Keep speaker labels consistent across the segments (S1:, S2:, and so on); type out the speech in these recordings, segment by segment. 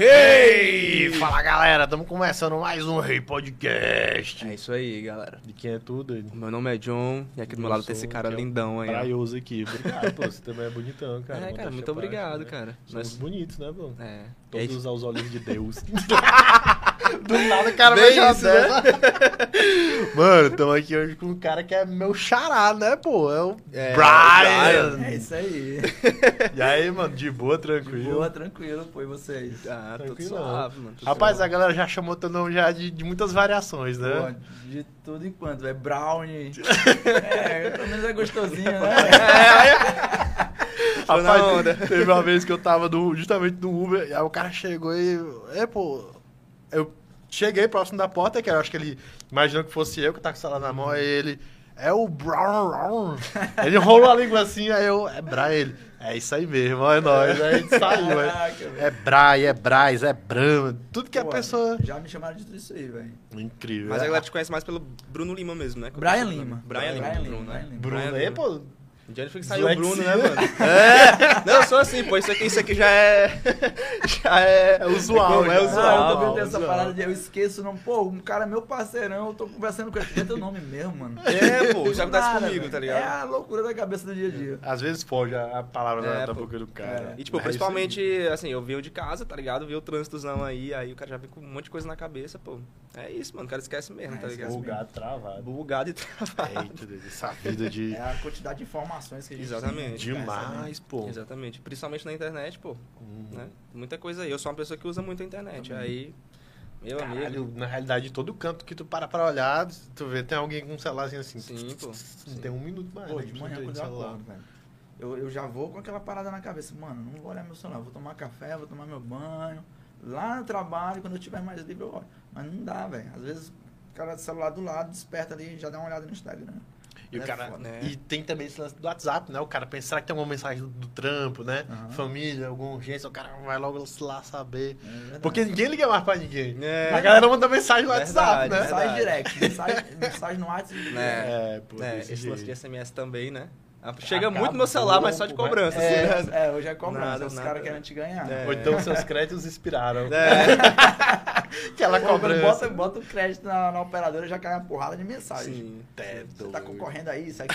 S1: Hey! Fala galera, estamos começando mais um Rei Podcast.
S2: É isso aí, galera.
S1: De quem é tudo? Ele?
S2: Meu nome é John e aqui do meu lado tem esse cara lindão aí. ó.
S1: Praioso aqui. Obrigado, pô. Você também é bonitão, cara.
S2: É, cara,
S1: Modéstia
S2: muito
S1: à parte,
S2: obrigado,
S1: né?
S2: cara.
S1: Somos
S2: Nós-
S1: bonitos, né, bro?
S2: É. E aí,
S1: Todos aos olhos de Deus. Do nada, cara,
S2: Bem
S1: vai
S2: isso, né?
S1: Mano, estamos aqui hoje com um cara que é meu xará, né, pô? É o
S2: É,
S1: Brian.
S3: É isso aí.
S1: E aí, mano, de boa,
S3: De
S1: tranquilo?
S3: boa, tranquilo, pô, e vocês?
S2: Ah, tudo
S1: Tranquilão.
S2: suave, mano. tudo
S1: Rapaz,
S2: suave.
S1: a galera já chamou teu nome já de, de muitas variações,
S3: Pô,
S1: né?
S3: de tudo enquanto, é brownie. é, pelo menos é gostosinho, né?
S2: Tô na
S1: Rapaz, teve uma vez que eu tava no- justamente no Uber, e aí o cara chegou e. É, pô. Eu cheguei próximo da porta, que eu acho que ele imaginou que fosse eu que tá com o celular na mão, aí ele. É o Brown. Brown." Ele enrolou a língua assim, aí eu. É Bra ele. É isso aí mesmo, é nóis. Aí a gente saiu, é.
S3: Velho.
S1: É Brai, é Braz, é Brahma, tudo que a
S3: Pô,
S1: pessoa.
S3: Já me chamaram de tudo isso aí, velho.
S1: Incrível.
S2: Mas
S1: é.
S2: a galera te conhece mais pelo Bruno Lima mesmo, né?
S3: Brian Lima.
S2: Brian Lima.
S3: Brian
S2: Bruno,
S3: Lima,
S2: né?
S3: Brian Lima.
S1: Bruno,
S2: Brian
S1: aí,
S2: Lima.
S1: pô.
S2: De onde foi que saiu o Bruno, né, mano? É! Não, eu sou assim, pô. Isso aqui, isso aqui já é. Já é.
S1: É usual,
S2: É
S1: já.
S2: usual.
S3: Ah, eu também tenho essa
S1: usual.
S3: parada de eu esqueço, não. Pô, um cara é meu parceirão, eu tô conversando com ele. Tem teu nome mesmo, mano.
S2: É, pô. Já acontece
S3: nada,
S2: comigo, tá ligado?
S3: É a loucura da cabeça do dia a dia.
S1: Às vezes foge a, a palavra
S2: É,
S1: da, boca do cara.
S2: E, tipo,
S1: É
S2: principalmente, assim, eu venho de casa, tá ligado? Vi o trânsitozão aí, aí o cara já vem com um monte de coisa na cabeça, pô. É isso, mano. O cara esquece mesmo,
S3: É,
S2: tá
S1: aí.
S2: ligado?
S1: Bugado, travado.
S2: Bugado e travado.
S1: Eita, essa vida de.
S3: É a quantidade de informações que a gente
S2: Exatamente.
S3: tem, né?
S1: Demais, pô.
S2: Exatamente. Principalmente na internet, pô.
S1: Hum.
S2: Né? Muita coisa aí. Eu sou uma pessoa que usa muito a internet. Aí, meu amigo.
S1: Caralho, na realidade, todo canto que tu para pra olhar, tu vê, tem alguém com um celularzinho assim.
S2: Sim, pô.
S1: Não tem um minuto mais.
S3: Pô,
S1: né,
S3: de manhã quando eu
S1: celular.
S3: acordo, velho. Eu, eu já vou com aquela parada na cabeça. Mano, não vou olhar meu celular. Vou tomar café, vou tomar meu banho. Lá no trabalho, quando eu tiver mais livre, eu olho. Mas não dá, velho. Às vezes o cara do celular do lado, desperta ali e já dá uma olhada no Instagram.
S1: E, o
S3: É
S1: cara,
S3: foda.
S2: né?
S1: e tem também esse lance do WhatsApp, né? O cara pensa, será que tem alguma mensagem do, do trampo, né?
S3: Aham.
S1: Família, alguma urgência, o cara vai logo lá saber.
S3: É.
S1: Porque ninguém liga mais pra ninguém.
S2: É.
S1: A galera manda mensagem no WhatsApp,
S2: Verdade,
S1: né?
S3: Mensagem
S2: verdade.
S3: direct. Mensagem, mensagem no WhatsApp.
S2: É.
S1: É, pô,
S2: É,
S1: desse
S2: esse lance de. SMS também, né? Ah, Chega
S1: Acabou,
S2: muito no meu celular, mas só de cobrança,
S3: É,
S2: assim, né?
S3: é, hoje é cobrança.
S2: Nada,
S3: Os caras querem te ganhar.
S2: É.
S1: Ou então seus créditos expiraram.
S2: É,
S1: Aquela
S3: Pô, quando
S1: cobrança.
S3: bota, bota o crédito na, na operadora, já cai uma porrada de mensagem.
S2: sim.
S1: É
S3: Você tá concorrendo aí, isso aqui,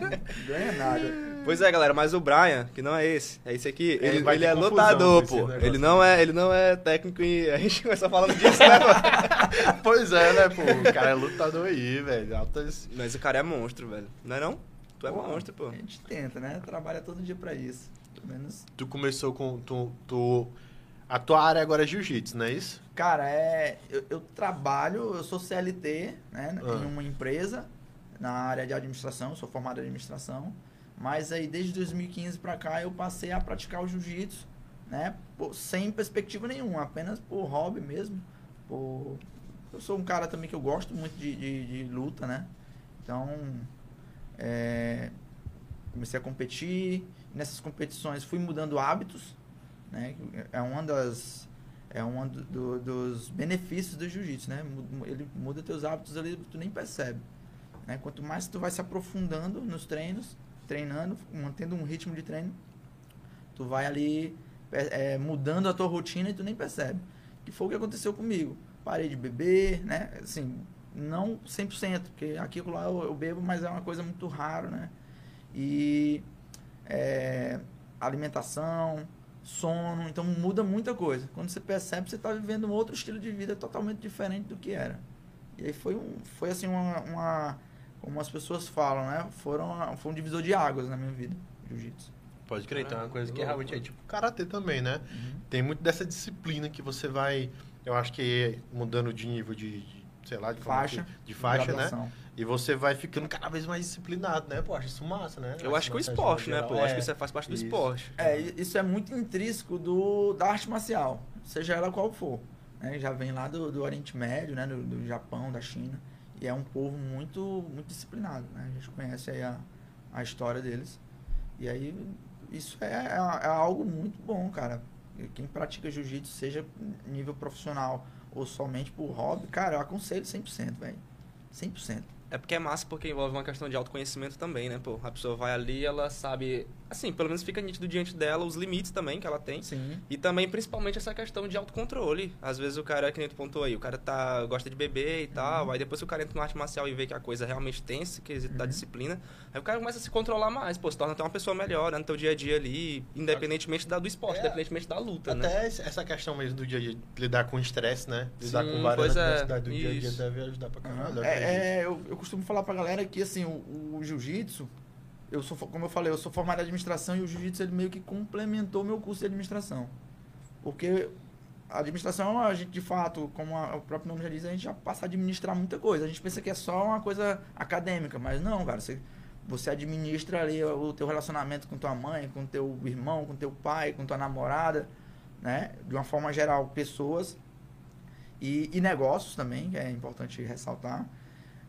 S3: não ganha nada.
S2: Pois é, galera, mas o Brian, que não é esse, é esse aqui,
S1: É,
S2: ele,
S1: vai
S2: ele
S1: ter
S2: é
S1: confusão
S2: lutador, pô. Ele não é, ele não é técnico e a gente começou falando disso, né, mano?
S1: Pois é, né, pô? O cara é lutador aí, velho. Altas.
S2: Mas o cara é monstro, velho. Não é não? Tu é
S3: Pô,
S2: monstro, pô.
S3: A gente tenta, né? Trabalha todo dia pra isso. Pelo menos.
S1: Tu começou com. Tu, tu- a tua área agora é jiu-jitsu, não é isso?
S3: Cara, é. Eu, eu trabalho, eu sou CLT, né?
S1: Ah.
S3: Em uma empresa, na área de administração, sou formado em administração. Mas aí desde 2015 pra cá eu passei a praticar o jiu-jitsu, né? Pô, sem perspectiva nenhuma, apenas por hobby mesmo. Por... Eu sou um cara também que eu gosto muito de, de, de luta, né? Então, é, comecei a competir. Nessas competições fui mudando hábitos, né? É uma das é um do- do- dos benefícios do jiu-jitsu, né? Ele muda teus hábitos ali, tu nem percebe. Né? Quanto mais tu vai se aprofundando nos treinos, treinando, mantendo um ritmo de treino, tu vai ali pe- é, mudando a tua rotina e tu nem percebe. Que foi o que aconteceu comigo. Parei de beber, né? Assim, não 100%, porque aqui lá eu, eu bebo, mas é uma coisa muito raro, né? E é, alimentação, sono, então muda muita coisa. Quando você percebe, você está vivendo um outro estilo de vida totalmente diferente do que era. E aí foi, um, foi assim uma, uma- como as pessoas falam, né? Foram, foi um divisor de águas na minha vida, jiu-jitsu.
S1: Pode crer, tem uma
S2: Ah,
S1: coisa que
S2: louco.
S1: realmente é tipo karatê também, né?
S3: Uhum.
S1: Tem muito dessa disciplina que você vai, eu acho que mudando de nível de, de, sei lá, de
S3: Faixa.
S1: que- de faixa, né? E você vai ficando cada vez mais disciplinado, né? Pô, acho isso massa, né?
S2: Eu acho que o esporte, né,
S1: geral.
S2: pô? Eu acho que
S1: É.
S2: isso faz parte do
S1: Isso.
S2: esporte.
S3: É, isso é muito intrínseco do, da arte marcial, seja ela qual for. né? Já vem lá do, do Oriente Médio, né? Do, do Japão, da China. E é um povo muito, muito disciplinado, né? A gente conhece aí a, a história deles. E aí, isso é, é, é algo muito bom, cara. Quem pratica jiu-jitsu, seja nível profissional ou somente por hobby, cara, eu aconselho 100%, velho. 100%.
S2: É porque é massa porque envolve uma questão de autoconhecimento também, né, pô? A pessoa vai ali, ela sabe, assim, pelo menos fica nítido diante dela os limites também que ela tem.
S3: Sim.
S2: E também, principalmente, essa questão de autocontrole. Às vezes o cara, que nem tu pontuou aí, o cara tá, gosta de beber e tal, aí depois que o cara entra no arte marcial e vê que a coisa realmente tem esse quesito da disciplina, aí o cara começa a se controlar mais, pô, se torna até uma pessoa melhor, né, no teu dia a dia ali, independentemente da, do esporte,
S1: É.
S2: independentemente da luta, né?
S1: Até essa questão mesmo do dia a dia, lidar com estresse, né? Lidar
S2: Sim,
S1: com várias
S2: é,
S1: adversidades do dia a dia
S2: isso.
S1: deve ajudar pra caralho. acredito.
S3: É, é, eu, eu costumo falar pra galera que assim, o, o jiu-jitsu, eu sou, como eu falei, eu sou formado em administração e o jiu-jitsu ele meio que complementou meu curso de administração. Porque a administração, a gente de fato, como a- o próprio nome já diz, a gente já passa a administrar muita coisa. A gente pensa que é só uma coisa acadêmica, mas não, cara, você, você administra ali o teu relacionamento com tua mãe, com teu irmão, com teu pai, com tua namorada, né? De uma forma geral, pessoas e, e negócios também, que é importante ressaltar.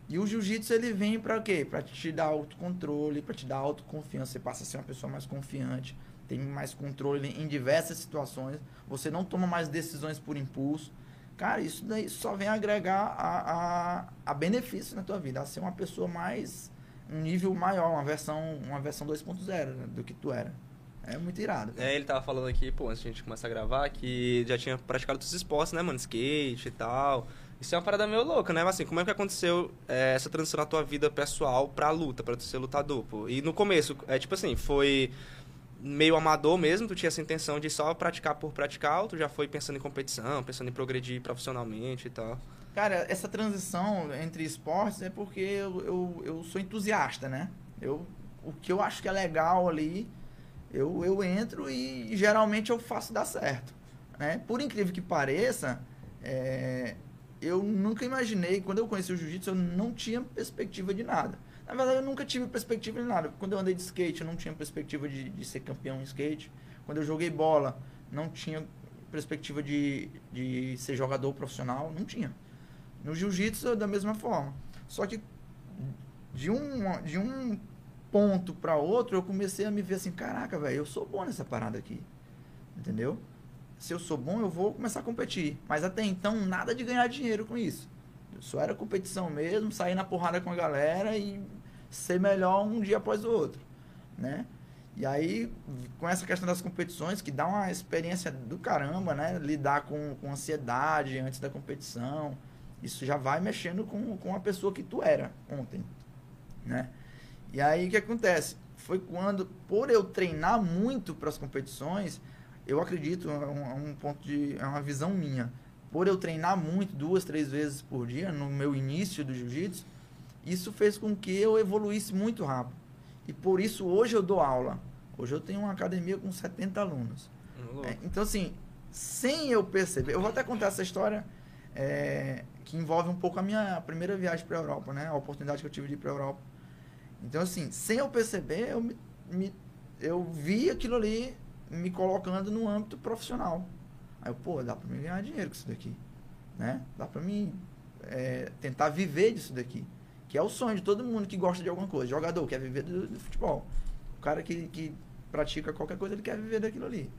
S3: E o jiu-jitsu ele vem para quê? Para te dar autocontrole, para te dar autoconfiança. Você passa a ser uma pessoa mais confiante, tem mais controle em diversas situações. Você não toma mais decisões por impulso. Cara, isso daí só vem agregar a, a, a benefício na tua vida, a ser uma pessoa mais um nível maior, uma versão, uma versão 2.0 né, do que tu era. É muito irado.
S2: É, ele tava falando aqui, pô, antes de a gente começar a gravar, que já tinha praticado outros esportes, né, mano? Skate e tal. Isso é uma parada meio louca, né? Mas assim, como é que aconteceu é, essa transição na tua vida pessoal pra luta, pra tu ser lutador, pô? E no começo, é tipo assim, foi meio amador mesmo, tu tinha essa intenção de só praticar por praticar, ou tu já foi pensando em competição, pensando em progredir profissionalmente e tal?
S3: Cara, essa transição entre esportes é porque eu, eu, eu sou entusiasta, né? Eu, o que eu acho que é legal ali, eu, eu entro e geralmente eu faço dar certo. Né? Por incrível que pareça, é, eu nunca imaginei, quando eu conheci o jiu-jitsu, eu não tinha perspectiva de nada. Na verdade, eu nunca tive perspectiva de nada. Quando eu andei de skate, eu não tinha perspectiva de, de ser campeão em skate. Quando eu joguei bola, não tinha perspectiva de, de ser jogador profissional. Não tinha. No jiu-jitsu, da mesma forma. Só que de um, de um ponto para outro, eu comecei a me ver assim: caraca, velho, eu sou bom nessa parada aqui. Entendeu? Se eu sou bom, eu vou começar a competir. Mas até então, nada de ganhar dinheiro com isso. Só era competição mesmo, sair na porrada com a galera e ser melhor um dia após o outro, né? E aí, com essa questão das competições, que dá uma experiência do caramba, né? Lidar com, com ansiedade antes da competição. Isso já vai mexendo com, com a pessoa que tu era ontem, né? E aí, o que acontece? Foi quando, por eu treinar muito para as competições, eu acredito, é um, é um ponto de... é uma visão minha. Por eu treinar muito, duas, três vezes por dia, no meu início do jiu-jitsu, isso fez com que eu evoluísse muito rápido. E por isso hoje eu dou aula. Hoje eu tenho uma academia com 70 alunos.
S2: Hum,
S3: É, então, assim, sem eu perceber, eu vou até contar essa história é, que envolve um pouco a minha primeira viagem para a Europa, né? A oportunidade que eu tive de ir para a Europa. Então, assim, sem eu perceber, eu, me, me- eu vi aquilo ali me colocando no âmbito profissional. Aí eu, pô, dá para mim ganhar dinheiro com isso daqui, né? Dá para mim é, tentar viver disso daqui. Que é o sonho de todo mundo que gosta de alguma coisa. Jogador quer viver do, do futebol. O cara que, que pratica qualquer coisa, ele quer viver daquilo ali.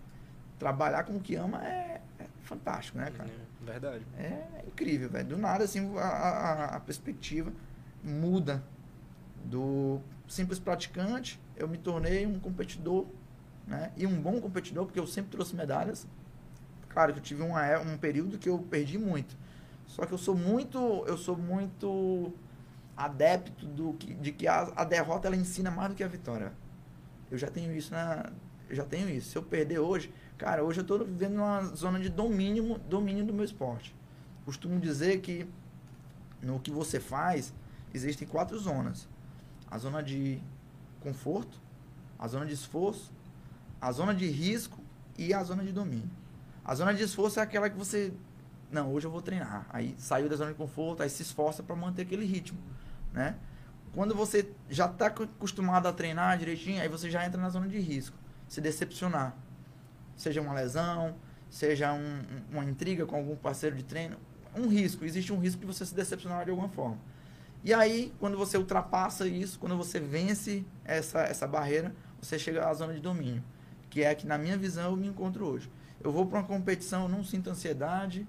S3: Trabalhar com o que ama é, é fantástico, né, cara?
S2: É, verdade.
S3: É incrível, velho. Do nada, assim, a, a, a perspectiva muda. Do simples praticante, eu me tornei um competidor, né? E um bom competidor, porque eu sempre trouxe medalhas. Claro que eu tive uma, é- um período que eu perdi muito. Só que eu sou muito, eu sou muito adepto do que, de que a, a derrota ela ensina mais do que a vitória. Eu já tenho isso na, eu já tenho isso. Se eu perder hoje, cara, hoje eu estou vivendo uma zona de domínio, domínio do meu esporte. Costumo dizer que no que você faz existem quatro zonas: a zona de conforto, a zona de esforço, a zona de risco e a zona de domínio. A zona de esforço é aquela que você não, hoje eu vou treinar. Aí saiu da zona de conforto, aí se esforça para manter aquele ritmo, né? Quando você já está acostumado a treinar direitinho, aí você já entra na zona de risco, se decepcionar. Seja uma lesão, seja um- um- uma intriga com algum parceiro de treino, um risco, existe um risco de você se decepcionar de alguma forma. E aí, quando você ultrapassa isso, quando você vence essa, essa barreira, você chega à zona de domínio, que é a que, na minha visão, eu me encontro hoje. Eu vou para uma competição, eu não sinto ansiedade,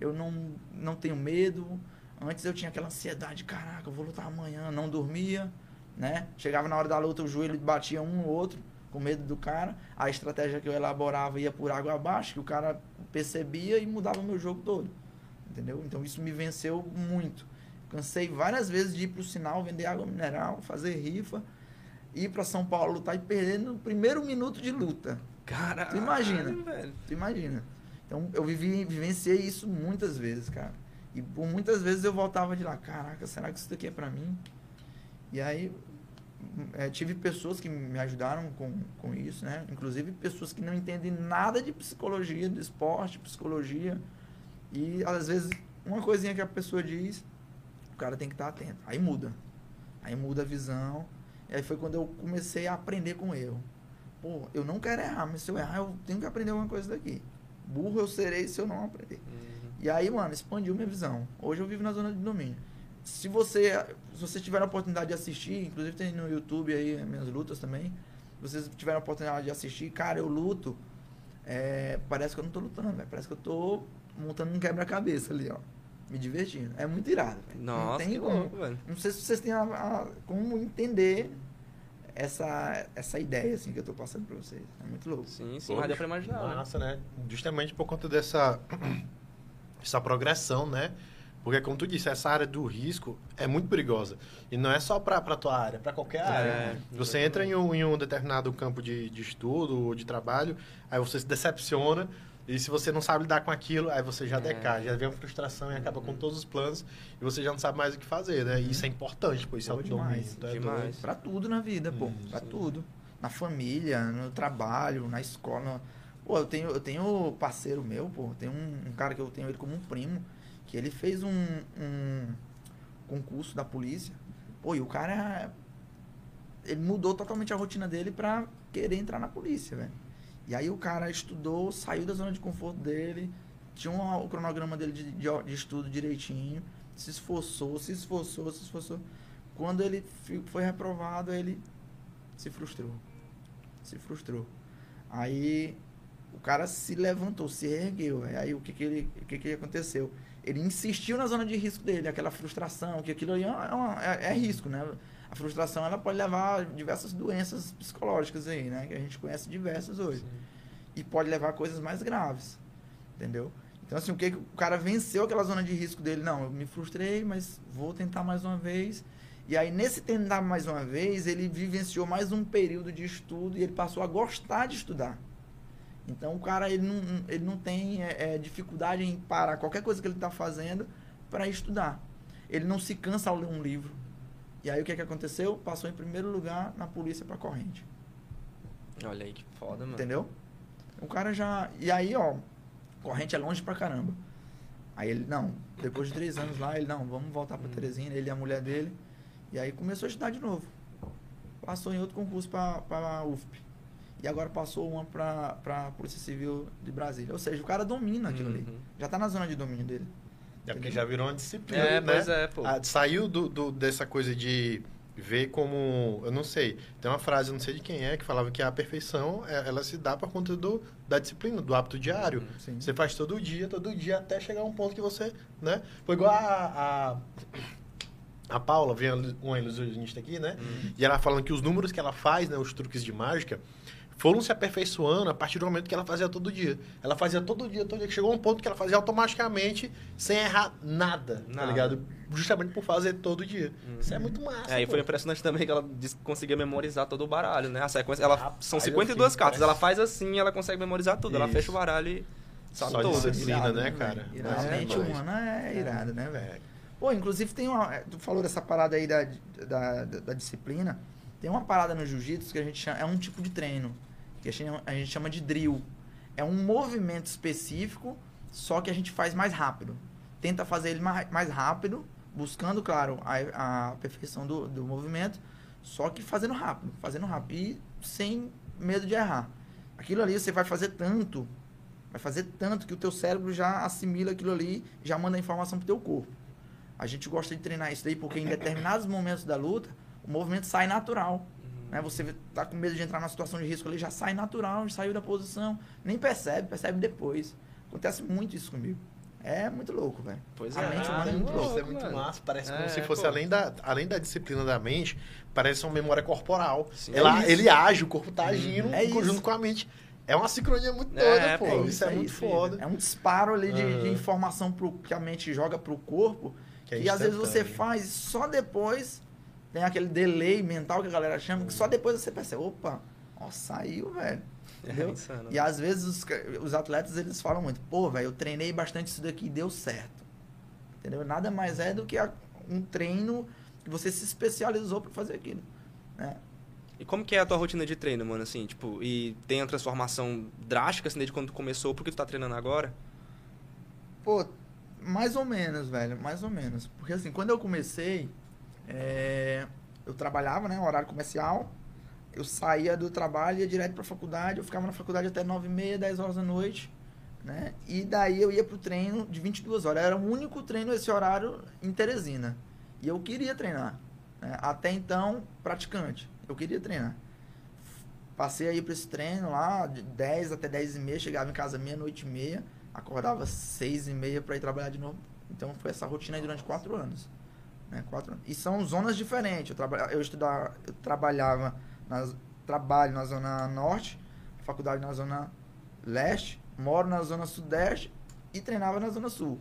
S3: eu não, não tenho medo, Antes eu tinha aquela ansiedade, caraca, eu vou lutar amanhã, não dormia, né? Chegava na hora da luta, o joelho batia um no outro, com medo do cara. A estratégia que eu elaborava ia por água abaixo, que o cara percebia e mudava meu jogo todo. Entendeu? Então isso me venceu muito. Cansei várias vezes de ir pro sinal, vender água mineral, fazer rifa, ir para São Paulo lutar e perder no primeiro minuto de luta.
S2: Caralho,
S3: Tu imagina.
S2: velho.
S3: Tu imagina? Então eu vivi, vivenciei isso muitas vezes, cara. E por muitas vezes eu voltava de lá, caraca, será que isso daqui é pra mim? E aí eh, tive pessoas que me ajudaram com, com isso, né? Inclusive pessoas que não entendem nada de psicologia, de esporte, psicologia. E às vezes uma coisinha que a pessoa diz, o cara tem que estar atento. Aí muda. Aí muda a visão. E aí foi quando eu comecei a aprender com o erro. Pô, eu não quero errar, mas se eu errar, eu tenho que aprender alguma coisa daqui. Burro eu serei se eu não aprender. E aí, mano, expandiu minha visão. Hoje eu vivo na zona de domínio. Se você, se você tiver a oportunidade de assistir, inclusive tem no YouTube aí minhas lutas também. Se vocês tiverem a oportunidade de assistir, cara, eu luto. é, parece que eu não tô lutando, velho. Parece que eu tô montando um quebra-cabeça ali, ó. Me divertindo. É muito irado, velho. Não
S2: Nossa,
S3: tem
S2: que
S3: como.
S2: louco, velho.
S3: Não sei se vocês têm a- a- como entender essa, essa ideia assim que eu tô passando pra vocês. É muito louco.
S2: Sim, sim,
S1: Pô,
S2: mas deu pra imaginar. né?
S1: Massa, né? Justamente por conta dessa essa progressão, né? Porque, como tu disse, essa área do risco é muito perigosa. E não é só para a tua área, para qualquer área.
S2: É,
S1: Você entra em um, em um determinado campo de, de estudo ou de trabalho, aí você se decepciona. E se você não sabe lidar com aquilo, aí você já
S2: É.
S1: decai, já vem uma frustração e acaba com todos os planos e você já não sabe mais o que fazer, né? E isso é importante, pô, isso é o domínio.
S3: demais,
S2: demais.
S1: doido.
S3: Pra tudo na vida, pô. Pra
S2: sim.
S3: tudo. Na família, no trabalho, na escola. Pô, eu tenho, eu tenho parceiro meu, pô. Tem um, um cara que eu tenho ele como um primo, que ele fez um, um concurso da polícia. Pô, e o cara. Ele mudou totalmente a rotina dele pra querer entrar na polícia, velho. E aí o cara estudou, saiu da zona de conforto dele, tinha um, o cronograma dele de, de, de estudo direitinho, se esforçou, se esforçou, se esforçou. Quando ele foi reprovado, ele se frustrou. Se frustrou. Aí o cara se levantou, se ergueu. Aí o que que, ele, o que que aconteceu? Ele insistiu na zona de risco dele, aquela frustração, que aquilo ali é, uma- é- é risco, né? A frustração ela pode levar a diversas doenças psicológicas aí, né? Que a gente conhece diversas hoje. E pode levar a coisas mais graves. Entendeu? Então, assim, o que que o cara venceu aquela zona de risco dele? Não, eu me frustrei, mas vou tentar mais uma vez. E aí, nesse tentar mais uma vez, ele vivenciou mais um período de estudo e ele passou a gostar de estudar. Então, o cara, ele não, ele não tem é, é, dificuldade em parar qualquer coisa que ele está fazendo para estudar. Ele não se cansa ao ler um livro. E aí, o que, que aconteceu? Passou em primeiro lugar na polícia para corrente.
S2: Olha aí que foda, mano.
S3: Entendeu? O cara já. E aí, ó, corrente é longe pra caramba. Aí ele, não, depois de três anos lá, ele, não, vamos voltar pra Teresina, ele e a mulher dele. E aí começou a estudar de novo. Passou em outro concurso pra, pra UFP. E agora passou uma pra, pra Polícia Civil de Brasília. Ou seja, o cara domina aquilo ali.
S2: Uhum.
S3: Já tá na zona de domínio dele.
S1: É porque já virou uma disciplina,
S2: É,
S1: né?
S2: pois é, pô.
S1: Ah, saiu do, do- dessa coisa de ver como... Eu não sei. Tem uma frase, eu não sei de quem é, que falava que a perfeição, é- ela se dá por conta do, da disciplina, do hábito diário.
S2: Uhum.
S3: Sim.
S1: Você faz todo dia, todo dia, até chegar a um ponto que você, né? Foi igual a... A, a Paula, vem uma ilusionista aqui, né?
S2: Uhum.
S1: E ela falando que os números que ela faz, né? Os truques de mágica, foram se aperfeiçoando a partir do momento que ela fazia todo dia. Ela fazia todo dia, todo dia. que Chegou a um ponto que ela fazia automaticamente, sem errar nada, tá
S2: Nada.
S1: ligado? Justamente por fazer todo dia. Isso é muito massa.
S2: É, e foi impressionante também que ela conseguia memorizar todo o baralho, né? A sequência, ela,
S1: Rapaz,
S2: são
S1: eu
S2: 52
S1: fico
S2: cartas, ela faz assim e ela consegue memorizar tudo. Ela
S1: Isso.
S2: fecha o baralho e sabe
S1: Só de disciplina,
S3: Irado,
S1: né, cara?
S3: Irado.
S1: Mas
S3: A
S1: é
S3: humana é irada, né, velho?
S1: É.
S3: Pô, inclusive tem uma. Tu falou dessa parada aí da, da, da- da disciplina. Tem uma parada no jiu-jitsu que a gente chama. É um tipo de treino. Que a gente, chama de drill. É um movimento específico, só que a gente faz mais rápido. Tenta fazer ele mais, mais rápido, buscando, claro, a, a perfeição do, do movimento, só que fazendo rápido, fazendo rápido. E sem medo de errar. Aquilo ali você vai fazer tanto, vai fazer tanto que o teu cérebro já assimila aquilo ali, já manda a informação pro teu corpo. A gente gosta de treinar isso daí porque em determinados momentos da luta, o movimento sai natural. Né? Você tá com medo de entrar numa situação de risco ali, já sai natural, saiu da posição, nem percebe, percebe depois. Acontece muito isso comigo. É muito louco, velho.
S2: Pois
S3: A
S2: é.
S3: mente
S1: Ah,
S3: humana é muito
S1: isso
S3: louca.
S1: é muito massa. Parece como
S2: É,
S1: se fosse,
S2: pô.
S1: além da, além da disciplina da mente, parece uma memória corporal.
S2: Sim.
S1: Ela,
S3: É isso.
S1: ele age, o corpo tá agindo
S3: É
S1: em conjunto
S3: isso.
S1: com a mente. É uma sincronia muito
S2: É,
S1: doida, pô.
S2: pô,
S1: isso, é, muito foda.
S3: É um disparo ali de, de
S1: Aham.
S3: informação pro, que a mente joga pro corpo.
S1: Que é
S3: e às vezes você faz e só depois tem aquele delay mental que a galera chama, que só depois você percebe, opa, ó, saiu, velho.
S2: É
S3: Entendeu?
S2: insano.
S3: E às vezes os, os atletas eles falam muito, pô, velho, eu treinei bastante isso daqui e deu certo. Entendeu? Nada mais é do que a- um treino que você se especializou para fazer aquilo. Né?
S2: E como que é a tua rotina de treino, mano, assim, tipo, e tem uma transformação drástica, assim, desde quando tu começou, porque tu tá treinando agora?
S3: Pô, mais ou menos, velho, mais ou menos. Porque assim, quando eu comecei, é, eu trabalhava, né, horário comercial, eu saía do trabalho, ia direto pra faculdade, eu ficava na faculdade até 9 e meia, 10 horas da noite, né, e daí eu ia pro treino de 22 horas. Era o único treino esse horário em Teresina. E eu queria treinar. né, Até então, praticante. Eu queria treinar. Passei aí pra esse treino lá, de 10 até 10 e meia, chegava em casa meia-noite e meia, acordava seis e meia para ir trabalhar de novo. Então foi essa rotina aí durante quatro anos. Né? Quatro anos. E são zonas diferentes. Eu, traba, eu, estudava, eu trabalhava, nas, trabalho na zona norte, faculdade na zona leste, moro na zona sudeste e treinava na zona sul.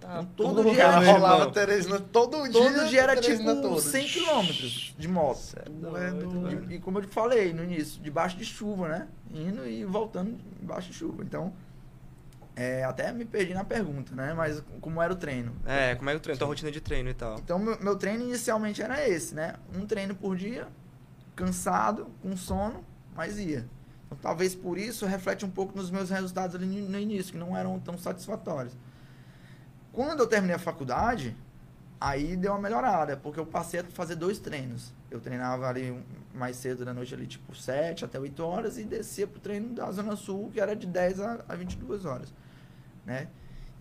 S2: Tá,
S3: Então,
S1: Todo
S3: todo
S1: dia rolava
S2: irmão.
S1: Teresina todo dia.
S3: todo dia era
S1: Teresina
S3: tipo
S1: todo.
S3: 100 quilômetros de moto.
S2: É
S1: é
S2: doido.
S3: E, e como eu te falei no início, debaixo de chuva, né? Indo e voltando debaixo de chuva. Então, é, até me perdi na pergunta, né? Mas como era o treino?
S2: É, como é que o treino, tua rotina de treino e tal?
S3: Então, meu, meu treino inicialmente era esse, né? Um treino por dia, cansado, com sono, mas ia. Então, talvez por isso reflete um pouco nos meus resultados ali no, início, que não eram tão satisfatórios. Quando eu terminei a faculdade, aí deu uma melhorada, porque eu passei a fazer dois treinos. Eu treinava ali mais cedo da noite, ali tipo 7 até 8 horas, e descia pro treino da Zona Sul, que era de 10 a, a 22 horas, né?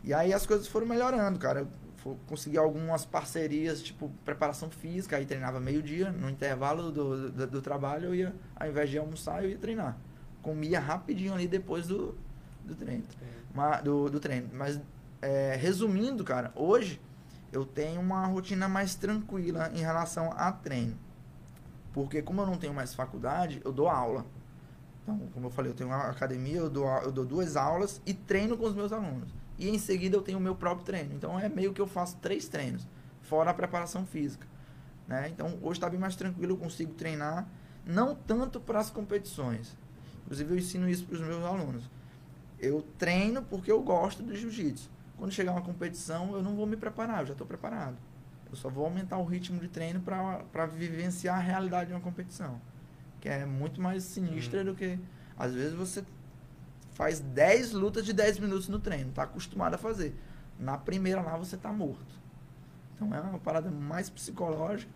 S3: E aí as coisas foram melhorando, cara. Eu consegui algumas parcerias, tipo preparação física, aí treinava meio-dia, no intervalo do, do, do trabalho, eu ia, ao invés de almoçar, eu ia treinar. Comia rapidinho ali depois do, do treino. Ma- do, do treino. Mas, é, resumindo, cara, hoje eu tenho uma rotina mais tranquila em relação a treino. Porque como eu não tenho mais faculdade, eu dou aula. Então, como eu falei, eu tenho uma academia, eu dou, eu dou duas aulas e treino com os meus alunos. E em seguida eu tenho o meu próprio treino. Então é meio que eu faço três treinos, fora a preparação física. Né? Então hoje está bem mais tranquilo, eu consigo treinar, não tanto para as competições. Inclusive eu ensino isso para os meus alunos. Eu treino porque eu gosto do jiu-jitsu. Quando chegar uma competição, eu não vou me preparar, eu já estou preparado. Eu só vou aumentar o ritmo de treino para vivenciar a realidade de uma competição. Que é muito mais sinistra do que. Às vezes você faz 10 lutas de 10 minutos no treino, tá acostumado a fazer. Na primeira lá você tá morto. Então é uma parada mais psicológica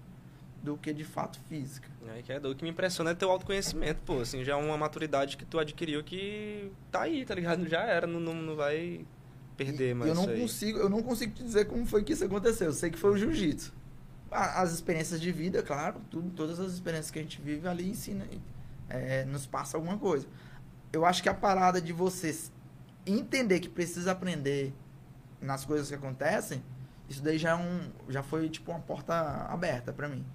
S3: do que de fato física.
S2: É, que é. O que me impressiona é teu autoconhecimento, pô. Assim, já é uma maturidade que tu adquiriu que tá aí, tá ligado? Já era, não, não, não vai perder mais
S3: eu não
S2: aí.
S3: consigo, eu não consigo te dizer como foi que isso aconteceu. Eu sei que foi o jiu-jitsu. As experiências de vida, claro, tudo, todas as experiências que a gente vive ali ensina, é, nos passa alguma coisa. Eu acho que a parada de você s- entender que precisa aprender nas coisas que acontecem, isso daí já é um, já foi tipo uma porta aberta pra mim,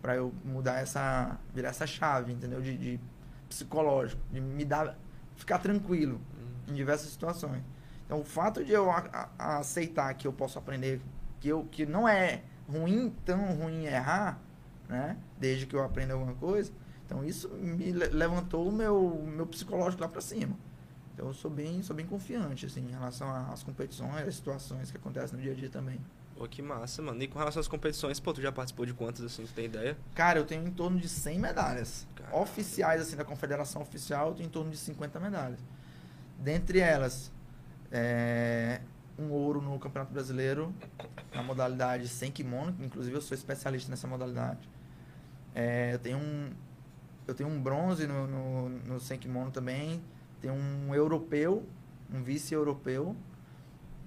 S3: Pra eu mudar essa, virar essa chave, entendeu? De, de psicológico, de me dar, ficar tranquilo
S2: Hum.
S3: em diversas situações. Então, o fato de eu a- a- aceitar que eu posso aprender, que, eu, que não é ruim, tão ruim errar, né? Desde que eu aprenda alguma coisa. Então, isso me le- levantou o meu, meu psicológico lá pra cima. Então, eu sou bem, sou bem confiante, assim, em relação às competições, às situações que acontecem no dia a dia também.
S2: Pô, que massa, mano. E com relação às competições, pô, tu já participou de quantas, assim, tu tem ideia?
S3: Cara, eu tenho em torno de 100 medalhas.
S2: Caramba.
S3: Oficiais, assim, da confederação oficial, eu tenho em torno de 50 medalhas. Dentre elas, é, um ouro no Campeonato Brasileiro, na modalidade sem kimono, inclusive eu sou especialista nessa modalidade. É, eu tenho um eu tenho um bronze no, no, no sem kimono também. Tenho um europeu, um vice-europeu.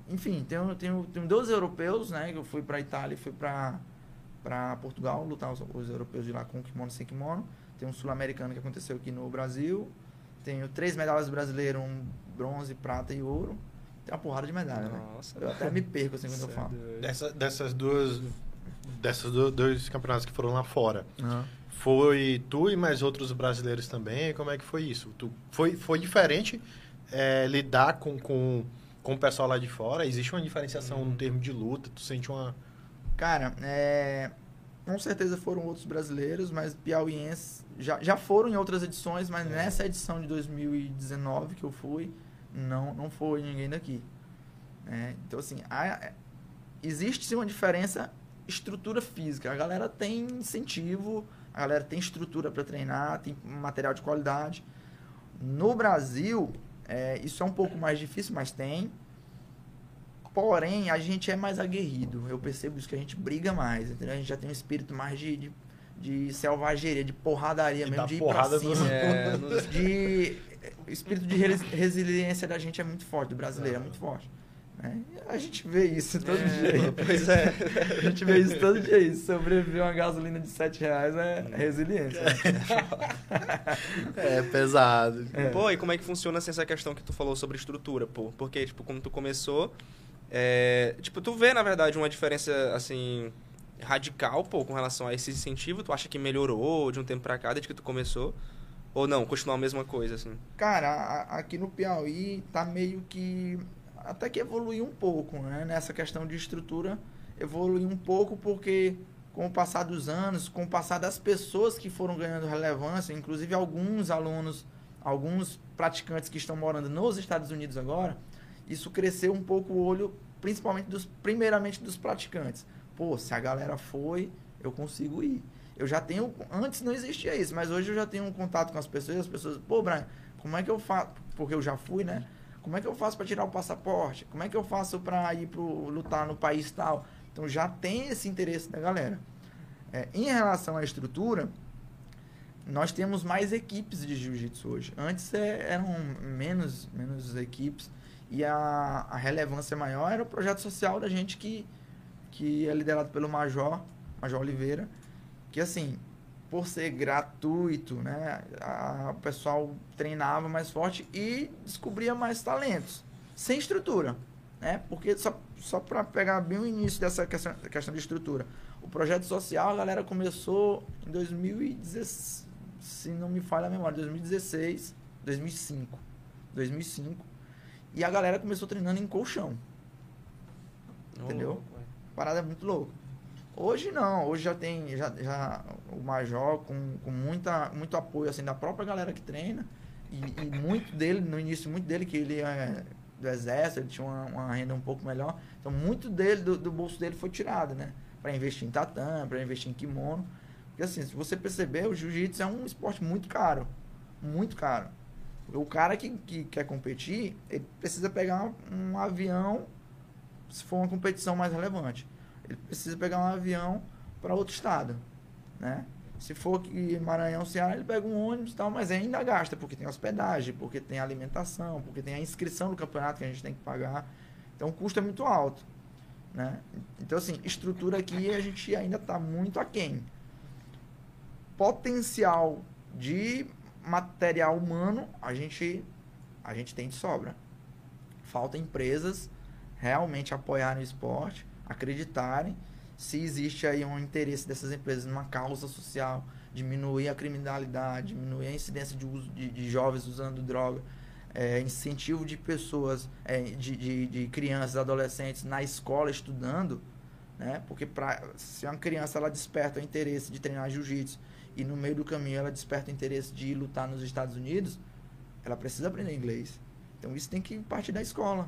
S3: Enfim, tenho, tenho, tenho dois europeus, né? Eu fui para Itália e fui para para Portugal lutar os, os europeus de lá com kimono sem kimono. Tem um sul-americano que aconteceu aqui no Brasil. Tenho três medalhas brasileiras, um bronze, prata e ouro. Tem uma porrada de medalha, né?
S2: Nossa.
S3: Eu até me perco assim quando eu
S2: Cê é
S3: falo.
S1: Dessa, dessas duas. Dessas do- dois campeonatos que foram lá fora.
S3: Aham.
S1: Foi tu e mais outros brasileiros também? Como é que foi isso? Tu, foi, foi diferente é, lidar com, com, com o pessoal lá de fora? Existe uma diferenciação no termo de luta? Tu sente uma.
S3: Cara, é, com certeza foram outros brasileiros, mas piauienses já, já foram em outras edições, mas nessa edição de 2019 que eu fui, não, não foi ninguém daqui. né? então, assim, há- existe sim uma diferença estrutura física. A galera tem incentivo, a galera tem estrutura para treinar, tem material de qualidade. No Brasil, é, isso é um pouco mais difícil, mas tem. Porém, a gente é mais aguerrido. Eu percebo isso que a gente briga mais, entendeu? A gente já tem um espírito mais de, de, de selvageria, de porradaria
S1: De
S3: mesmo, de ir
S1: porrada
S3: pra cima.
S2: É,
S3: De, o espírito de res- resiliência da gente é muito forte, do brasileiro é muito forte. né? A gente vê isso todo
S2: É,
S3: dia.
S2: Pois é.
S3: A gente vê isso todo dia. Isso. Sobreviver uma gasolina de 7 reais é resiliência.
S1: É pesado.
S3: É.
S2: Pô, e como é que funciona assim, essa questão que tu falou sobre estrutura, pô? Porque, tipo, quando tu começou, é, tipo, tu vê, na verdade, uma diferença, assim, radical, pô, com relação a esse incentivo? Tu acha que melhorou de um tempo pra cá, desde que tu começou? Ou não, continua a mesma coisa, assim?
S3: Cara, a- aqui no Piauí tá meio que. Até que evoluiu um pouco, né? Nessa questão de estrutura, evoluiu um pouco porque com o passar dos anos, com o passar das pessoas que foram ganhando relevância, inclusive alguns alunos, alguns praticantes que estão morando nos Estados Unidos agora, isso cresceu um pouco o olho, principalmente dos, primeiramente dos praticantes. Pô, se a galera foi, eu consigo ir. Eu já tenho, antes não existia isso, mas hoje eu já tenho um contato com as pessoas, as pessoas, pô, Brian, como é que eu faço? Porque eu já fui, né? Como é que eu faço para tirar o passaporte? Como é que eu faço para ir pro lutar no país tal? Então já tem esse interesse da galera. É, em relação à estrutura, nós temos mais equipes de jiu-jitsu hoje. Antes é, eram menos, menos equipes e a, a relevância maior era o projeto social da gente que, que é liderado pelo Major, Major Oliveira, que assim, por ser gratuito, né, a- o pessoal treinava mais forte e descobria mais talentos, sem estrutura, né? Porque só, só para pegar bem o início dessa questão, questão de estrutura, o projeto social a galera começou em 2016, se não me falha a memória, 2016, 2005, 2005, e a galera começou treinando em colchão. Entendeu?
S2: Ué.
S3: Parada muito louca. Hoje não, hoje já tem já, já o Major com, com muita, muito apoio assim, da própria galera que treina. E, e muito dele, no início, muito dele, que ele é do exército, ele tinha uma, uma renda um pouco melhor. Então, muito dele, do, do bolso dele foi tirado, né? Para investir em tatame, para investir em kimono. Porque assim, se você perceber, o jiu-jitsu é um esporte muito caro. Muito caro. O cara que, que quer competir, ele precisa pegar um, um avião se for uma competição mais relevante. Ele precisa pegar um avião para outro estado, né? Se for aqui em Maranhão, Ceará, ele pega um ônibus e tal, mas ainda gasta, porque tem hospedagem, porque tem alimentação, porque tem a inscrição do campeonato que a gente tem que pagar. Então o custo é muito alto, né? Então assim, estrutura aqui a gente ainda está muito aquém. Potencial de material humano, a gente a gente tem de sobra. Falta empresas realmente apoiarem o esporte, acreditarem se existe aí um interesse dessas empresas numa causa social, diminuir a criminalidade, diminuir a incidência de uso de, de jovens usando droga, é, incentivo de pessoas, é, de, de, de crianças, adolescentes na escola estudando, né? Porque pra, se uma criança ela desperta o interesse de treinar jiu-jitsu e no meio do caminho ela desperta o interesse de ir lutar nos Estados Unidos, ela precisa aprender inglês. Então isso tem que partir da escola,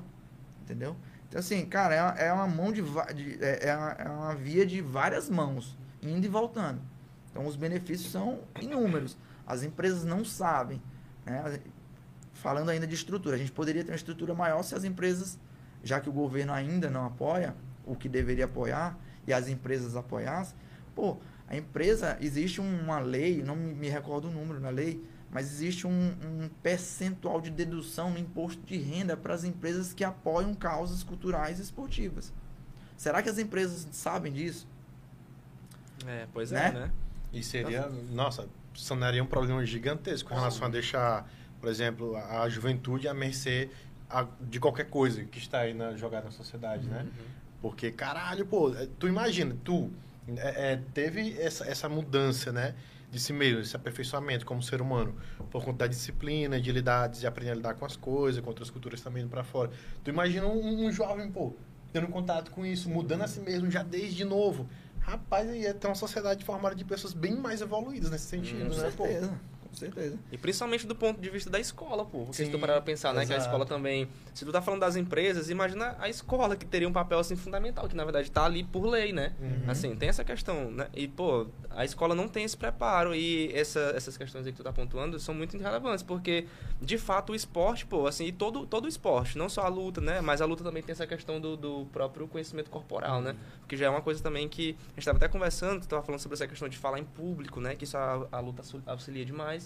S3: entendeu? Então assim, cara, é uma, é uma mão de, de é, é uma, é uma via de várias mãos, indo e voltando. Então os benefícios são inúmeros. As empresas não sabem, né? Falando ainda de estrutura, a gente poderia ter uma estrutura maior se as empresas, já que o governo ainda não apoia o que deveria apoiar e as empresas apoiassem, pô, a empresa, existe uma lei, não me, me recordo o número na lei, mas existe um, um percentual de dedução no imposto de renda para as empresas que apoiam causas culturais e esportivas. Será que as empresas sabem disso?
S2: É, pois
S3: Né?
S2: é, né?
S1: E seria, nossa, sanaria um problema gigantesco com relação a deixar, por exemplo, a juventude à mercê a- de qualquer coisa que está aí na, jogada na sociedade, né? Porque, caralho, pô, é, tu imagina, tu é, é, teve essa, essa mudança, né? De si mesmo, esse aperfeiçoamento como ser humano, por conta da disciplina, de lidar, de aprender a lidar com as coisas, com outras culturas também indo pra fora. Tu imagina um, um jovem, pô, tendo contato com isso, mudando a si mesmo já desde novo. Rapaz, aí ia ter uma sociedade formada de pessoas bem mais evoluídas nesse sentido,
S3: Com
S1: né, pô?
S3: Certeza, com certeza.
S2: E principalmente do ponto de vista da escola, pô. Porque se tu parar pra pensar, né, que a
S1: exato.
S2: escola também. Se tu tá falando das empresas, imagina a escola que teria um papel assim fundamental, que na verdade tá ali por lei, né?
S1: Uhum.
S2: Assim, tem essa questão, né? E, pô, a escola não tem esse preparo. E essa, essas questões aí que tu tá pontuando são muito relevantes, porque, de fato, o esporte, pô, assim, e todo, todo o esporte, não só a luta, né? Mas a luta também tem essa questão do, do próprio conhecimento corporal, né? Porque já é uma coisa também que a gente tava até conversando, tu tava falando sobre essa questão de falar em público, né? Que isso a, a luta auxil- auxilia demais.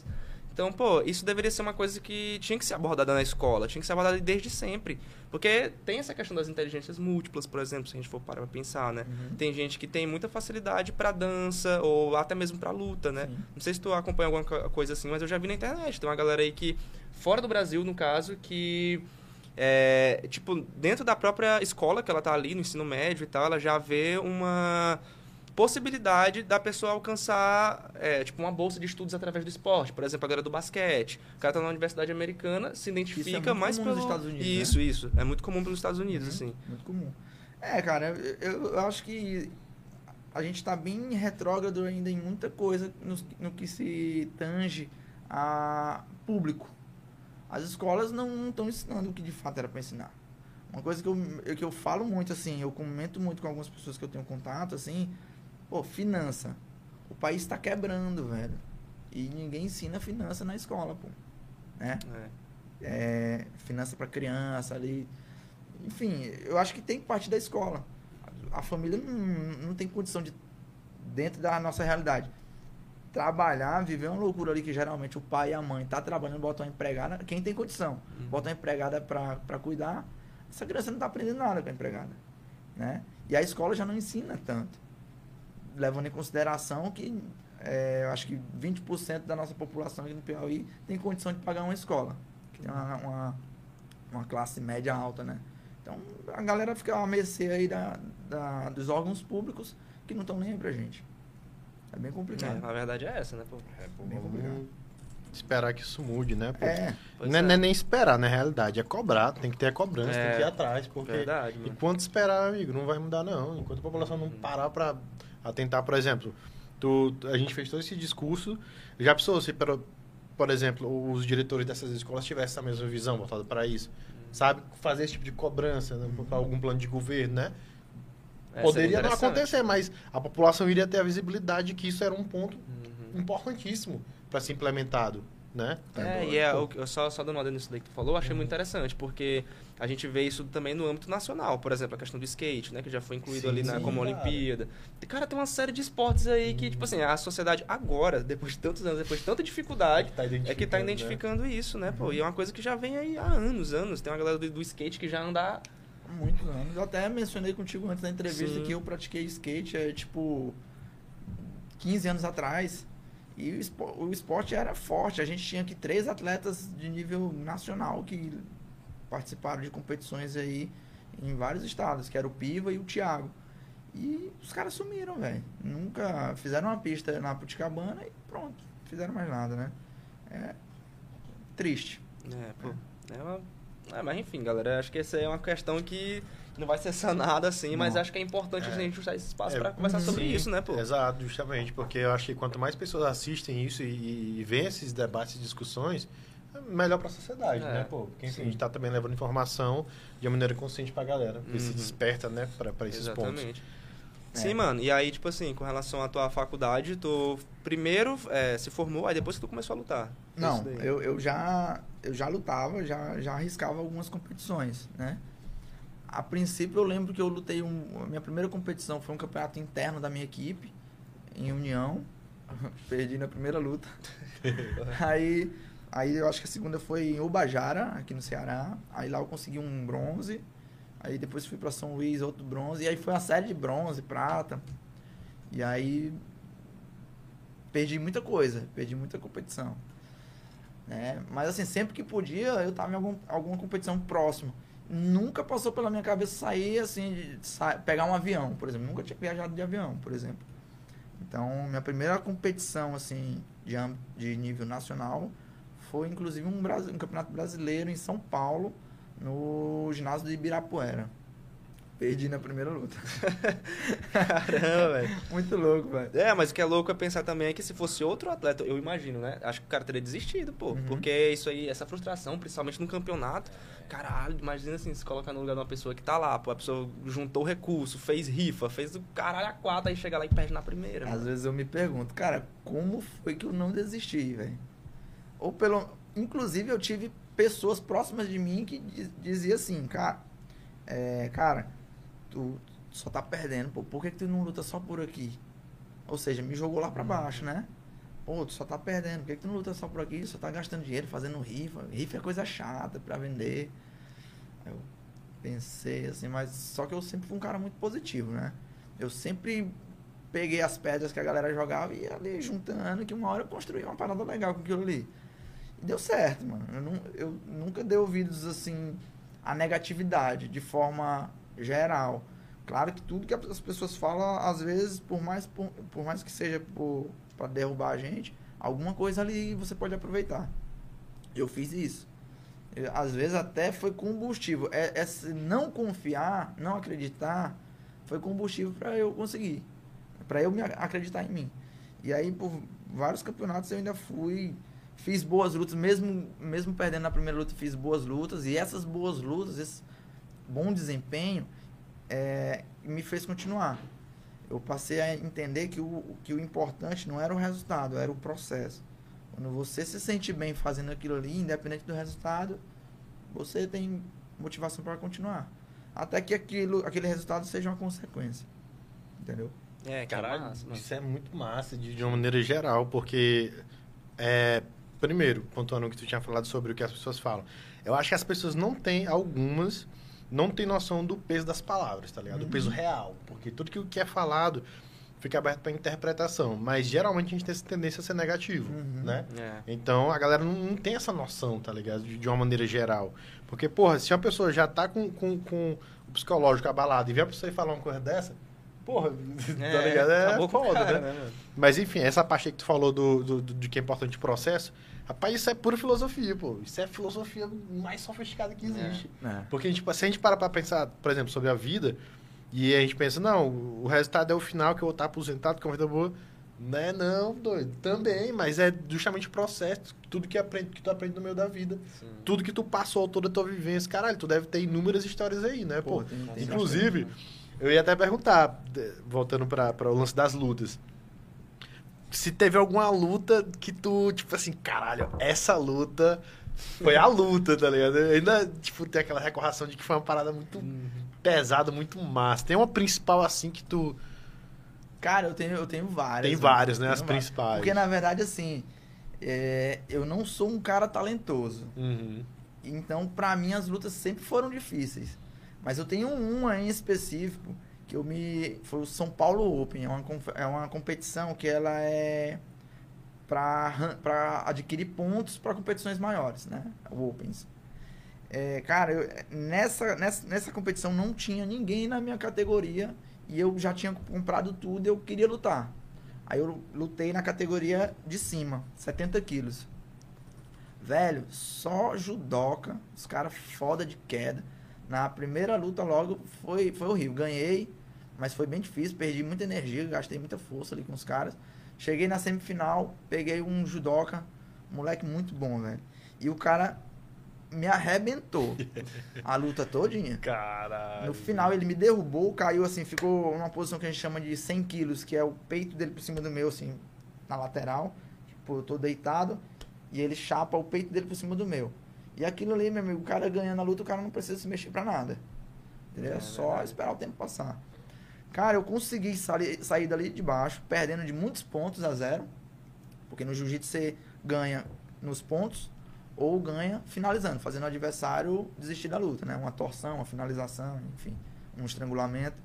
S2: Então, pô, isso deveria ser uma coisa que tinha que ser abordada na escola, tinha que ser abordada desde sempre. Porque tem essa questão das inteligências múltiplas, por exemplo, se a gente for parar pra pensar, né?
S3: Uhum.
S2: Tem gente que tem muita facilidade pra dança ou até mesmo pra luta, né?
S3: Sim.
S2: Não sei se tu acompanha alguma co- coisa assim, mas eu já vi na internet. Tem uma galera aí que, fora do Brasil, no caso, que. É, tipo, dentro da própria escola que ela tá ali, no ensino médio e tal, ela já vê uma possibilidade da pessoa alcançar, é, tipo, uma bolsa de estudos através do esporte. Por exemplo, a galera do basquete. O cara tá na universidade americana, se identifica
S3: muito
S2: mais
S3: comum
S2: pelo...
S3: Estados Unidos, né?
S2: Isso, isso. É muito comum pelos Estados Unidos,
S3: Uhum.
S2: assim.
S3: Muito comum. É, cara, eu, eu acho que a gente tá bem retrógrado ainda em muita coisa no, no que se tange a público. As escolas não estão ensinando o que de fato era para ensinar. Uma coisa que eu- que eu falo muito, assim, eu comento muito com algumas pessoas que eu tenho contato, assim, pô, finança. O país está quebrando, velho. E ninguém ensina finança na escola, pô. Né?
S2: É.
S3: é, finança para criança ali. Enfim, eu acho que tem que partir da escola. A família não, não tem condição de, dentro da nossa realidade, trabalhar, viver uma loucura ali que geralmente o pai e a mãe tá trabalhando, botam uma empregada. Quem tem condição,
S2: Uhum.
S3: bota uma empregada para cuidar. Essa criança não tá aprendendo nada com a empregada. Né? E a escola já não ensina tanto. Levando em consideração que é, eu acho que 20% da nossa população aqui no Piauí tem condição de pagar uma escola. Que tem uma, uma, uma classe média alta, né? Então a galera fica à mercê aí da, da, dos órgãos públicos que não estão nem aí pra gente. É bem
S2: É,
S3: complicado.
S2: a verdade é essa, né, pô?
S1: É, pô,
S3: Bem complicado.
S1: esperar que isso mude, né? pô?
S3: É,
S1: não, é,
S2: é.
S1: é nem esperar, na realidade, é cobrar, tem que ter a cobrança,
S2: É.
S1: tem que ir atrás, porque
S2: Verdade, mano.
S1: enquanto esperar, amigo, não vai mudar não. Enquanto a população não parar para atentar, por exemplo, tu, a gente fez todo esse discurso, já pensou se, por, por exemplo, os diretores dessas escolas tivessem essa mesma visão voltada para isso, sabe? Fazer esse tipo de cobrança né, para algum plano de governo, né?
S2: É,
S1: Poderia não acontecer, mas a população iria ter a visibilidade de que isso era um ponto
S2: Uhum.
S1: importantíssimo para ser implementado, né?
S2: É, e é, o só, só dando uma olhada nisso daí que tu falou, achei muito interessante, porque a gente vê isso também no âmbito nacional. Por exemplo, a questão do skate, né? Que já foi incluído
S1: Sim,
S2: ali na,
S1: sim,
S2: como
S1: cara.
S2: Olimpíada. E, cara, tem uma série de esportes aí que, tipo assim, a sociedade agora, depois de tantos anos, depois de tanta dificuldade,
S1: tá
S2: é que tá
S1: identificando, né?
S2: isso, né, pô? E é uma coisa que já vem aí há anos, anos. Tem uma galera do, do skate que já anda...
S3: há muitos anos. Eu até mencionei contigo antes da entrevista
S2: Sim.
S3: que eu pratiquei skate, é, tipo, 15 anos atrás. E o esporte era forte. A gente tinha aqui três atletas de nível nacional que participaram de competições aí em vários estados, que era o Piva e o Thiago. E os caras sumiram, velho. Nunca fizeram uma pista na Puticabana e pronto. Fizeram mais nada, né? É triste.
S2: É, pô. É uma... É, mas enfim, galera, acho que essa é uma questão que não vai ser sanada assim, mas
S3: Não.
S2: acho que é importante
S1: É.
S2: a gente usar esse espaço
S1: É,
S2: pra conversar sobre
S1: sim,
S2: isso, né, pô?
S1: Exato, justamente, porque eu acho que quanto mais pessoas assistem isso e, e veem esses debates e discussões, é melhor para a sociedade,
S2: É,
S1: né, pô? Porque enfim,
S2: sim.
S1: a gente tá também levando informação de uma maneira consciente pra galera, ver se
S2: Uhum.
S1: desperta, né, para esses pontos.
S2: Exatamente.
S3: É.
S2: Sim, mano. E aí, tipo assim, com relação à tua faculdade, tu primeiro é, se formou, aí depois que tu começou a lutar.
S3: Não, eu, eu já eu já lutava, já, já arriscava algumas competições, né? A princípio eu lembro que eu lutei um, a minha primeira competição foi um campeonato interno da minha equipe em União. Perdi na primeira luta. aí aí eu acho que a segunda foi em Ubajara, aqui no Ceará. Aí lá eu consegui um bronze. Aí depois fui para São Luís, outro bronze. E aí foi uma série de bronze, prata. E aí perdi muita coisa, perdi muita competição. Né? Mas assim, sempre que podia, eu tava em algum, alguma competição próxima. Nunca passou pela minha cabeça sair assim, de sa- pegar um avião, por exemplo. Nunca tinha viajado de avião, por exemplo. Então, minha primeira competição assim de, de nível nacional foi inclusive um, um campeonato brasileiro em São Paulo, no ginásio de Ibirapuera. Perdi na primeira luta.
S2: Caramba, velho.
S3: Muito louco, velho.
S2: É, mas o que é louco é pensar também é que se fosse outro atleta, eu imagino, né? Acho que o cara teria desistido, pô.
S3: Uhum.
S2: Porque isso aí, essa frustração, principalmente no campeonato, caralho, imagina assim, se colocar no lugar de uma pessoa que tá lá, pô, a pessoa juntou recurso, fez rifa, fez o caralho a quatro, aí chega lá e perde na primeira.
S3: Às
S2: mano.
S3: vezes eu me pergunto, cara, como foi que eu não desisti, velho? Ou pelo. Inclusive, eu tive pessoas próximas de mim que diz- diziam assim, cara, é, cara, tu só tá perdendo, pô, por que, que tu não luta só por aqui? Ou seja, me jogou lá pra baixo, né? Pô, tu só tá perdendo, por que, que tu não luta só por aqui? Só tá gastando dinheiro fazendo rifa. Rifa é coisa chata pra vender. Eu pensei assim, mas só que eu sempre fui um cara muito positivo, né? Eu sempre peguei as pedras que a galera jogava e ia ali juntando, que uma hora eu construí uma parada legal com aquilo ali. E deu certo, mano. Eu, não, eu nunca dei ouvidos, assim, à negatividade, de forma geral. Claro que tudo que as pessoas falam, às vezes, por mais, por, por mais que seja para derrubar a gente, alguma coisa ali você pode aproveitar. Eu fiz isso. Eu, às vezes até foi combustível. É, é não confiar, não acreditar, foi combustível para eu conseguir. Para eu me acreditar em mim. E aí, por vários campeonatos, eu ainda fui. Fiz boas lutas, mesmo, mesmo perdendo na primeira luta, fiz boas lutas. E essas boas lutas, esse bom desempenho, é, me fez continuar. Eu passei a entender que o, que o importante não era o resultado, era o processo. Quando você se sente bem fazendo aquilo ali, independente do resultado, você tem motivação para continuar. Até que aquilo, aquele resultado seja uma consequência. Entendeu?
S2: É, é
S1: Caralho,
S2: massa, mano.
S1: isso é muito massa de, de uma maneira geral, porque, é, primeiro, pontuando o que tu tinha falado sobre o que as pessoas falam, eu acho que as pessoas não têm, algumas, não têm noção do peso das palavras, tá ligado? Do
S3: Uhum.
S1: peso real, porque tudo que o que é falado fica aberto para interpretação, mas geralmente a gente tem essa tendência a ser negativo,
S3: Uhum.
S1: né?
S2: É.
S1: Então a galera não, não tem essa noção, tá ligado? De, de uma maneira geral. Porque, porra, se uma pessoa já tá com, com, com o psicológico abalado e vê a pessoa ir falar uma coisa dessa, porra, tá ligado? É
S2: acabou com o
S1: foda,
S2: cara,
S1: né?
S2: mano?
S1: Mas enfim, essa parte aí que tu falou do, do, do- de que é importante o processo, rapaz, isso é pura filosofia, pô. Isso é a filosofia mais sofisticada que existe.
S3: É.
S1: Porque tipo, se a gente para pra pensar, por exemplo, sobre a vida, e a gente pensa, não, o resultado é o final que eu vou estar aposentado, que é uma vida boa. Né, não, doido. Também, mas é justamente o processo, tudo que, aprende, que tu aprende no meio da vida.
S2: Sim.
S1: Tudo que tu passou, toda a tua vivência. Caralho, tu deve ter inúmeras histórias aí, né, pô?
S3: Pô, tem- tem
S1: Inclusive, eu ia até perguntar, voltando para o lance das lutas. Se teve alguma luta que tu, tipo assim, caralho, essa luta foi a luta, tá ligado? Ainda, tipo, tem aquela recordação de que foi uma parada muito pesada, muito massa. Tem uma principal assim que tu.
S3: Cara, eu tenho, eu tenho várias.
S1: Tem várias, né? As
S3: várias.
S1: principais.
S3: Porque, na verdade, assim, é, eu não sou um cara talentoso.
S1: Uhum.
S3: Então, pra mim, as lutas sempre foram difíceis. Mas eu tenho uma em específico que eu me. Foi o São Paulo Open. É uma, é uma competição que ela é pra, pra adquirir pontos para competições maiores, né? O Opens. É, cara, eu- nessa, nessa, nessa competição não tinha ninguém na minha categoria e eu já tinha comprado tudo eu queria lutar. Aí eu lutei na categoria de cima, 70 quilos. Velho, só judoca, os caras foda de queda. Na primeira luta logo foi, foi horrível. Ganhei, mas foi bem difícil, perdi muita energia, gastei muita força ali com os caras. Cheguei na semifinal, peguei um judoca, um moleque muito bom, velho. E o cara me arrebentou a luta todinha.
S1: Caralho.
S3: No final ele me derrubou, caiu assim, ficou numa posição que a gente chama de 100 quilos, que é o peito dele por cima do meu, assim, na lateral. Tipo, eu tô deitado e ele chapa o peito dele por cima do meu. E aquilo ali, meu amigo, o cara ganhando a luta, o cara não precisa se mexer pra nada. Entendeu? É,
S2: É
S3: só
S2: verdade.
S3: esperar o tempo passar. Cara, eu consegui sair, sair dali de baixo, perdendo de muitos pontos a zero. Porque no jiu-jitsu você ganha nos pontos ou ganha finalizando, fazendo o adversário desistir da luta, né? Uma torção, uma finalização, enfim, um estrangulamento.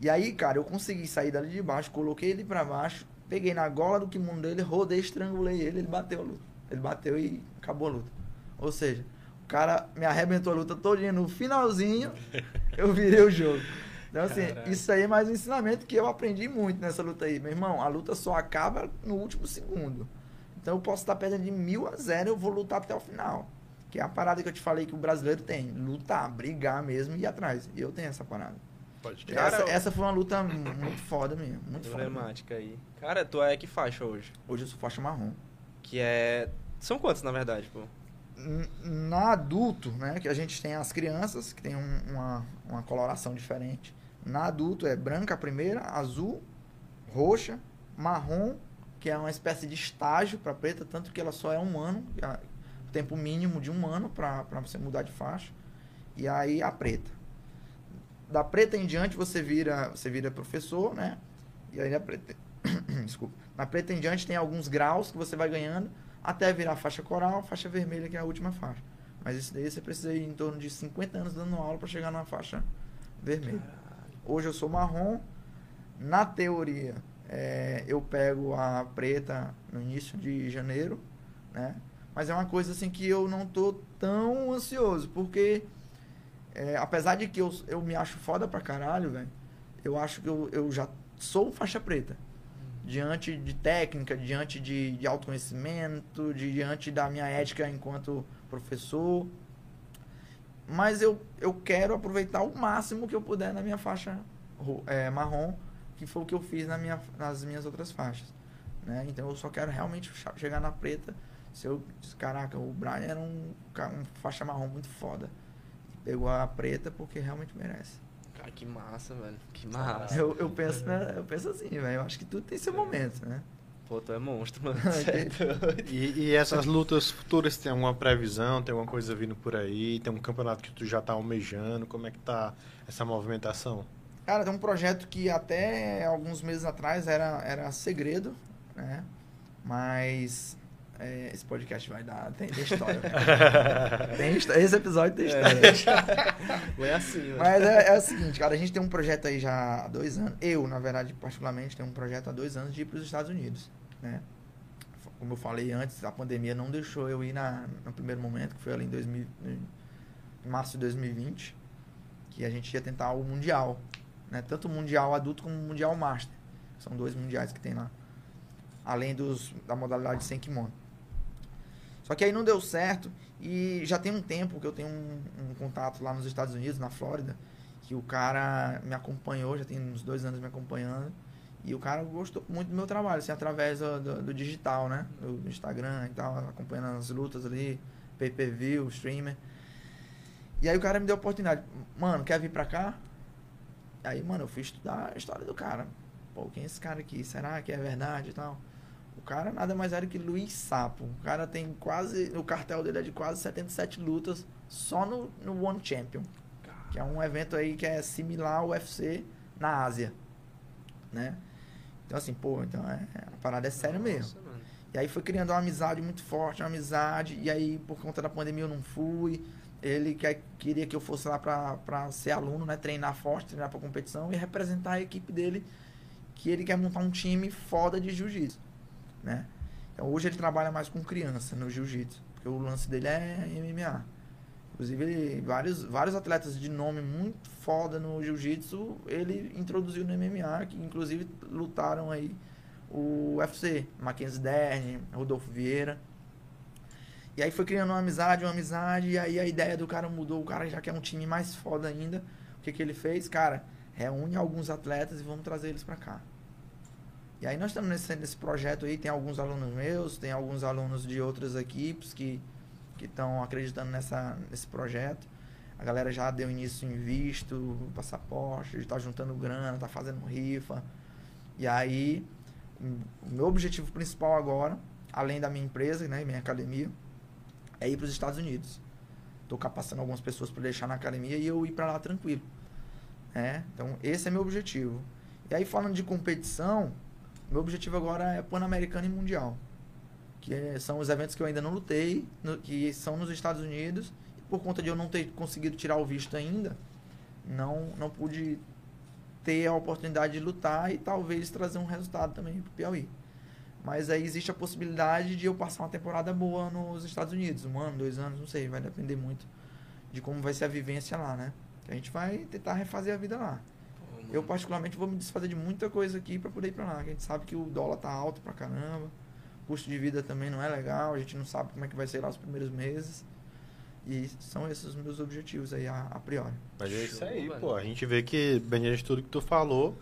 S3: E aí, cara, eu consegui sair dali de baixo, coloquei ele pra baixo, peguei na gola do kimono dele, rodei, estrangulei ele, ele bateu a luta. Ele bateu e acabou a luta. Ou seja, o cara me arrebentou a luta todinha no finalzinho, eu virei o jogo. Então, assim,
S2: Caraca.
S3: isso aí é mais um ensinamento que eu aprendi muito nessa luta aí. Meu irmão, a luta só acaba no último segundo. Então eu posso estar perdendo de mil a zero, eu vou lutar até o final. Que é a parada que eu te falei que o brasileiro tem. Lutar, brigar mesmo e ir atrás. E eu tenho essa parada.
S1: Pode
S3: essa, essa foi uma luta muito foda mesmo. Muito foda. mesmo.
S2: Emblemática aí. Cara, tu é que faixa hoje?
S3: Hoje eu sou faixa marrom.
S2: Que é. São quantos, na verdade, pô?
S3: Na adulto, né, que a gente tem as crianças, que tem um- uma, uma coloração diferente. Na adulto é branca a primeira, azul, roxa, marrom, que é uma espécie de estágio para preta, tanto que ela só é um ano, é o tempo mínimo de um ano para você mudar de faixa. E aí a preta. Da preta em diante você vira, você vira professor, né? E aí a preta, desculpa. Na preta em diante tem alguns graus que você vai ganhando até virar faixa coral, faixa vermelha, que é a última faixa. Mas isso daí você precisa ir em torno de 50 anos dando aula para chegar na faixa vermelha. Hoje eu sou marrom. Na teoria, é, eu pego a preta no início de janeiro, né? Mas é uma coisa assim que eu não tô tão ansioso, porque é, apesar de que eu, eu me acho foda pra caralho, velho, eu acho que eu, eu já sou faixa preta. Diante de técnica, diante de, de autoconhecimento, de- diante da minha ética enquanto professor. Mas eu, eu quero aproveitar o máximo que eu puder na minha faixa é, marrom, que foi o que eu fiz na minha, nas minhas outras faixas. Né? Então eu só quero realmente chegar na preta. Se eu. Caraca, o Brian era um, um faixa marrom muito foda. Pegou a preta porque realmente merece.
S2: Cara, que massa, velho. Que massa.
S3: Eu, eu, penso, né? eu penso assim, velho. Eu acho que tudo tem seu momento, né?
S2: Pô, tu é monstro, mano. É.
S1: E, e essas lutas futuras, tem alguma previsão? Tem alguma coisa vindo por aí? Tem um campeonato que tu já tá almejando? Como é que tá essa movimentação?
S3: Cara, tem um projeto que até alguns meses atrás era, era segredo, né? Mas é, esse podcast vai dar. Tem, tem história. né? tem, esse episódio tem história.
S2: Foi assim, velho.
S3: Mas é, é o seguinte, cara, a gente tem um projeto aí já há dois anos. Eu, na verdade, particularmente, tenho um projeto há dois anos de ir para os Estados Unidos, né? Como eu falei antes, a pandemia não deixou eu ir na, no primeiro momento, que foi ali em, 2000, em março de 2020, que a gente ia tentar o Mundial, né? Tanto o Mundial Adulto como o Mundial Master. São dois mundiais que tem lá. Além dos, da modalidade sem kimono. Só que aí não deu certo e já tem um tempo que eu tenho um, um contato lá nos Estados Unidos, na Flórida, que o cara me acompanhou, já tem uns dois anos me acompanhando, e o cara gostou muito do meu trabalho, assim, através do, do- do digital, né? Do, Instagram e tal, acompanhando as lutas ali, pay-per-view, streamer. E aí o cara me deu a oportunidade, mano, quer vir pra cá? Aí, mano, eu fui estudar a história do cara. Pô, quem é esse cara aqui? Será que é verdade e tal? O cara nada mais era que Luiz Sapo. O cara tem quase. O cartel dele é de quase 77 lutas só no, no One Champion. Que é um evento aí que é similar ao UFC na Ásia. Né? Então, assim, pô, então é, a parada é séria mesmo.
S2: Mano.
S3: E aí foi criando uma amizade muito forte, uma amizade. E aí, por conta da pandemia, eu não fui. Ele quer, queria que eu fosse lá pra, pra ser aluno, né? Treinar forte, treinar pra competição e representar a equipe dele, que ele quer montar um time foda de jiu-jitsu, né? Então hoje ele trabalha mais com criança no jiu-jitsu, porque o lance dele é MMA. Inclusive, vários, vários atletas de nome muito foda no jiu-jitsu, ele introduziu no MMA, que inclusive lutaram aí o UFC, Mackenzie Dern, Rodolfo Vieira. E aí foi criando uma amizade, uma amizade, e aí a ideia do cara mudou, o cara já quer um time mais foda ainda. O que, que ele fez? Cara, reúne alguns atletas e vamos trazer eles pra cá. E aí nós estamos nesse, nesse projeto aí, tem alguns alunos meus, tem alguns alunos de outras equipes que que estão acreditando nessa, nesse projeto. A galera já deu início em visto, passaporte, está juntando grana, está fazendo rifa. E aí, o meu objetivo principal agora, além da minha empresa, né, minha academia, é ir para os Estados Unidos. Estou capacitando algumas pessoas para deixar na academia e eu ir para lá tranquilo. É, então, esse é meu objetivo. E aí, falando de competição, meu objetivo agora é Pan-Americano e Mundial. Que é- são os eventos que eu ainda não lutei, no- que são nos Estados Unidos. E por conta de eu não ter conseguido tirar o visto ainda, não, não pude ter a oportunidade de lutar e talvez trazer um resultado também pro Piauí. Mas aí existe a possibilidade de eu passar uma temporada boa nos Estados Unidos, um ano, dois anos, não sei, vai depender muito de como vai ser a vivência lá, né? A gente vai tentar refazer a vida lá.
S2: Pô.
S3: Eu, particularmente, vou me desfazer de muita coisa aqui pra poder ir pra lá. A gente sabe que o dólar tá alto pra caramba, o custo de vida também não é legal, a gente não sabe como é que vai ser lá os primeiros meses. E são esses os meus objetivos aí, a, a priori.
S1: Mas é isso aí, pô. A gente vê que, bem de tudo que tu falou,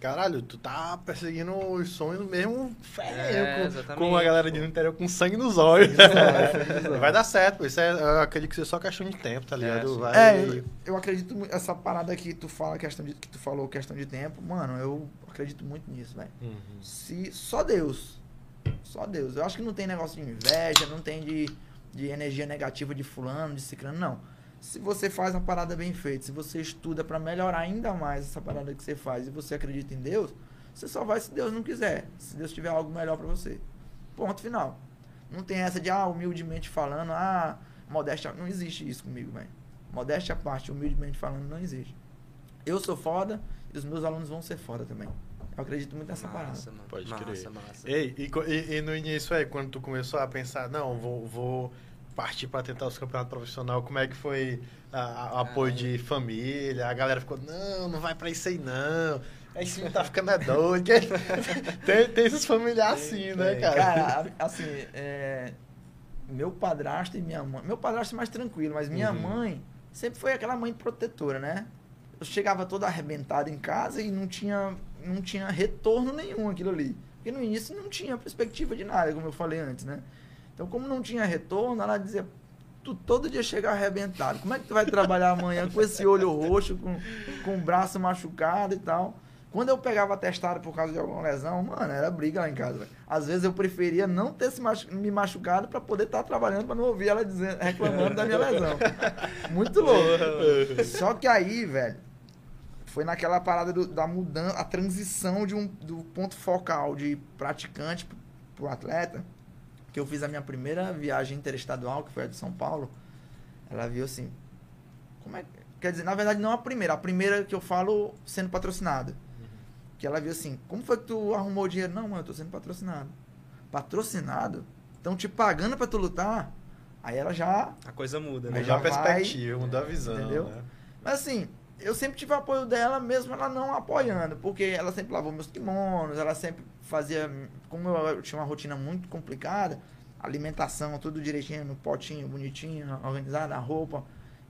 S1: caralho, tu tá perseguindo os sonhos mesmo feio,
S2: É,
S1: com- como a galera no interior, com sangue nos olhos. Vai dar certo, pô. Isso é, eu acredito que isso é só questão de tempo, tá ligado?
S2: sim.
S1: Vai...
S3: É, eu, eu acredito muito. Essa parada que tu fala, questão de, que tu falou, questão de tempo, mano, eu acredito muito nisso, velho.
S1: Uhum.
S3: Se só Deus. Só Deus. Eu acho que não tem negócio de inveja, não tem de, de energia negativa de fulano, de ciclano, não. Se você faz uma parada bem feita, se você estuda pra melhorar ainda mais essa parada que você faz e você acredita em Deus, você só vai se Deus não quiser. Se Deus tiver algo melhor pra você. Ponto final. Não tem essa de, ah, humildemente falando, ah, modéstia. Não existe isso comigo, velho. Modéstia à parte, humildemente falando, não existe. Eu sou foda e os meus alunos vão ser foda também. Eu acredito muito nessa parada.
S2: Massa, mano.
S1: Pode
S2: massa,
S1: crer.
S2: Massa,
S1: Ei, e, e- e no início aí, quando tu começou a pensar, não, vou, vou partir pra tentar os campeonatos profissionais, como é que foi o apoio de família? A galera ficou, não, não vai pra isso aí não. Aí sim tá ficando é doido. tem, tem esses familiares assim, né, cara?
S3: Cara, assim, é, meu padrasto e minha mãe. Meu padrasto é mais tranquilo, mas minha
S1: Uhum.
S3: mãe sempre foi aquela mãe protetora, né? Eu chegava toda arrebentada em casa e não tinha, não tinha retorno nenhum aquilo ali. Porque no início não tinha perspectiva de nada, como eu falei antes, né? Então, como não tinha retorno, ela dizia: Tu todo dia chega arrebentado. Como é que tu vai trabalhar amanhã com esse olho roxo, com, com o braço machucado e tal? Quando eu pegava atestado por causa de alguma lesão, mano, era briga lá em casa. velho. Às vezes eu preferia não ter se machu- me machucado pra poder estar trabalhando, pra não ouvir ela dizendo, reclamando da minha lesão. Muito louco. Só que aí, velho, foi naquela parada do- da mudança, a transição de um, do ponto focal de praticante pro- pro atleta, que eu fiz a minha primeira viagem interestadual, que foi a de São Paulo. Ela viu assim, como é que- Quer dizer, na verdade não a primeira, a primeira que eu falo sendo patrocinada. Que ela viu assim, como foi que tu arrumou o dinheiro? Não, mano, eu tô sendo patrocinado. Patrocinado? Estão te pagando pra tu lutar? Aí ela já
S2: A coisa muda,
S3: Aí
S2: né?
S1: Mudou a
S3: já vai-
S1: perspectiva, mudou a visão,
S3: Entendeu?
S1: né?
S3: Mas assim, eu sempre tive apoio dela, mesmo ela não apoiando, porque ela sempre lavou meus kimonos, ela sempre fazia. Como eu tinha uma rotina muito complicada, alimentação, tudo direitinho, no potinho, bonitinho, organizada, a roupa.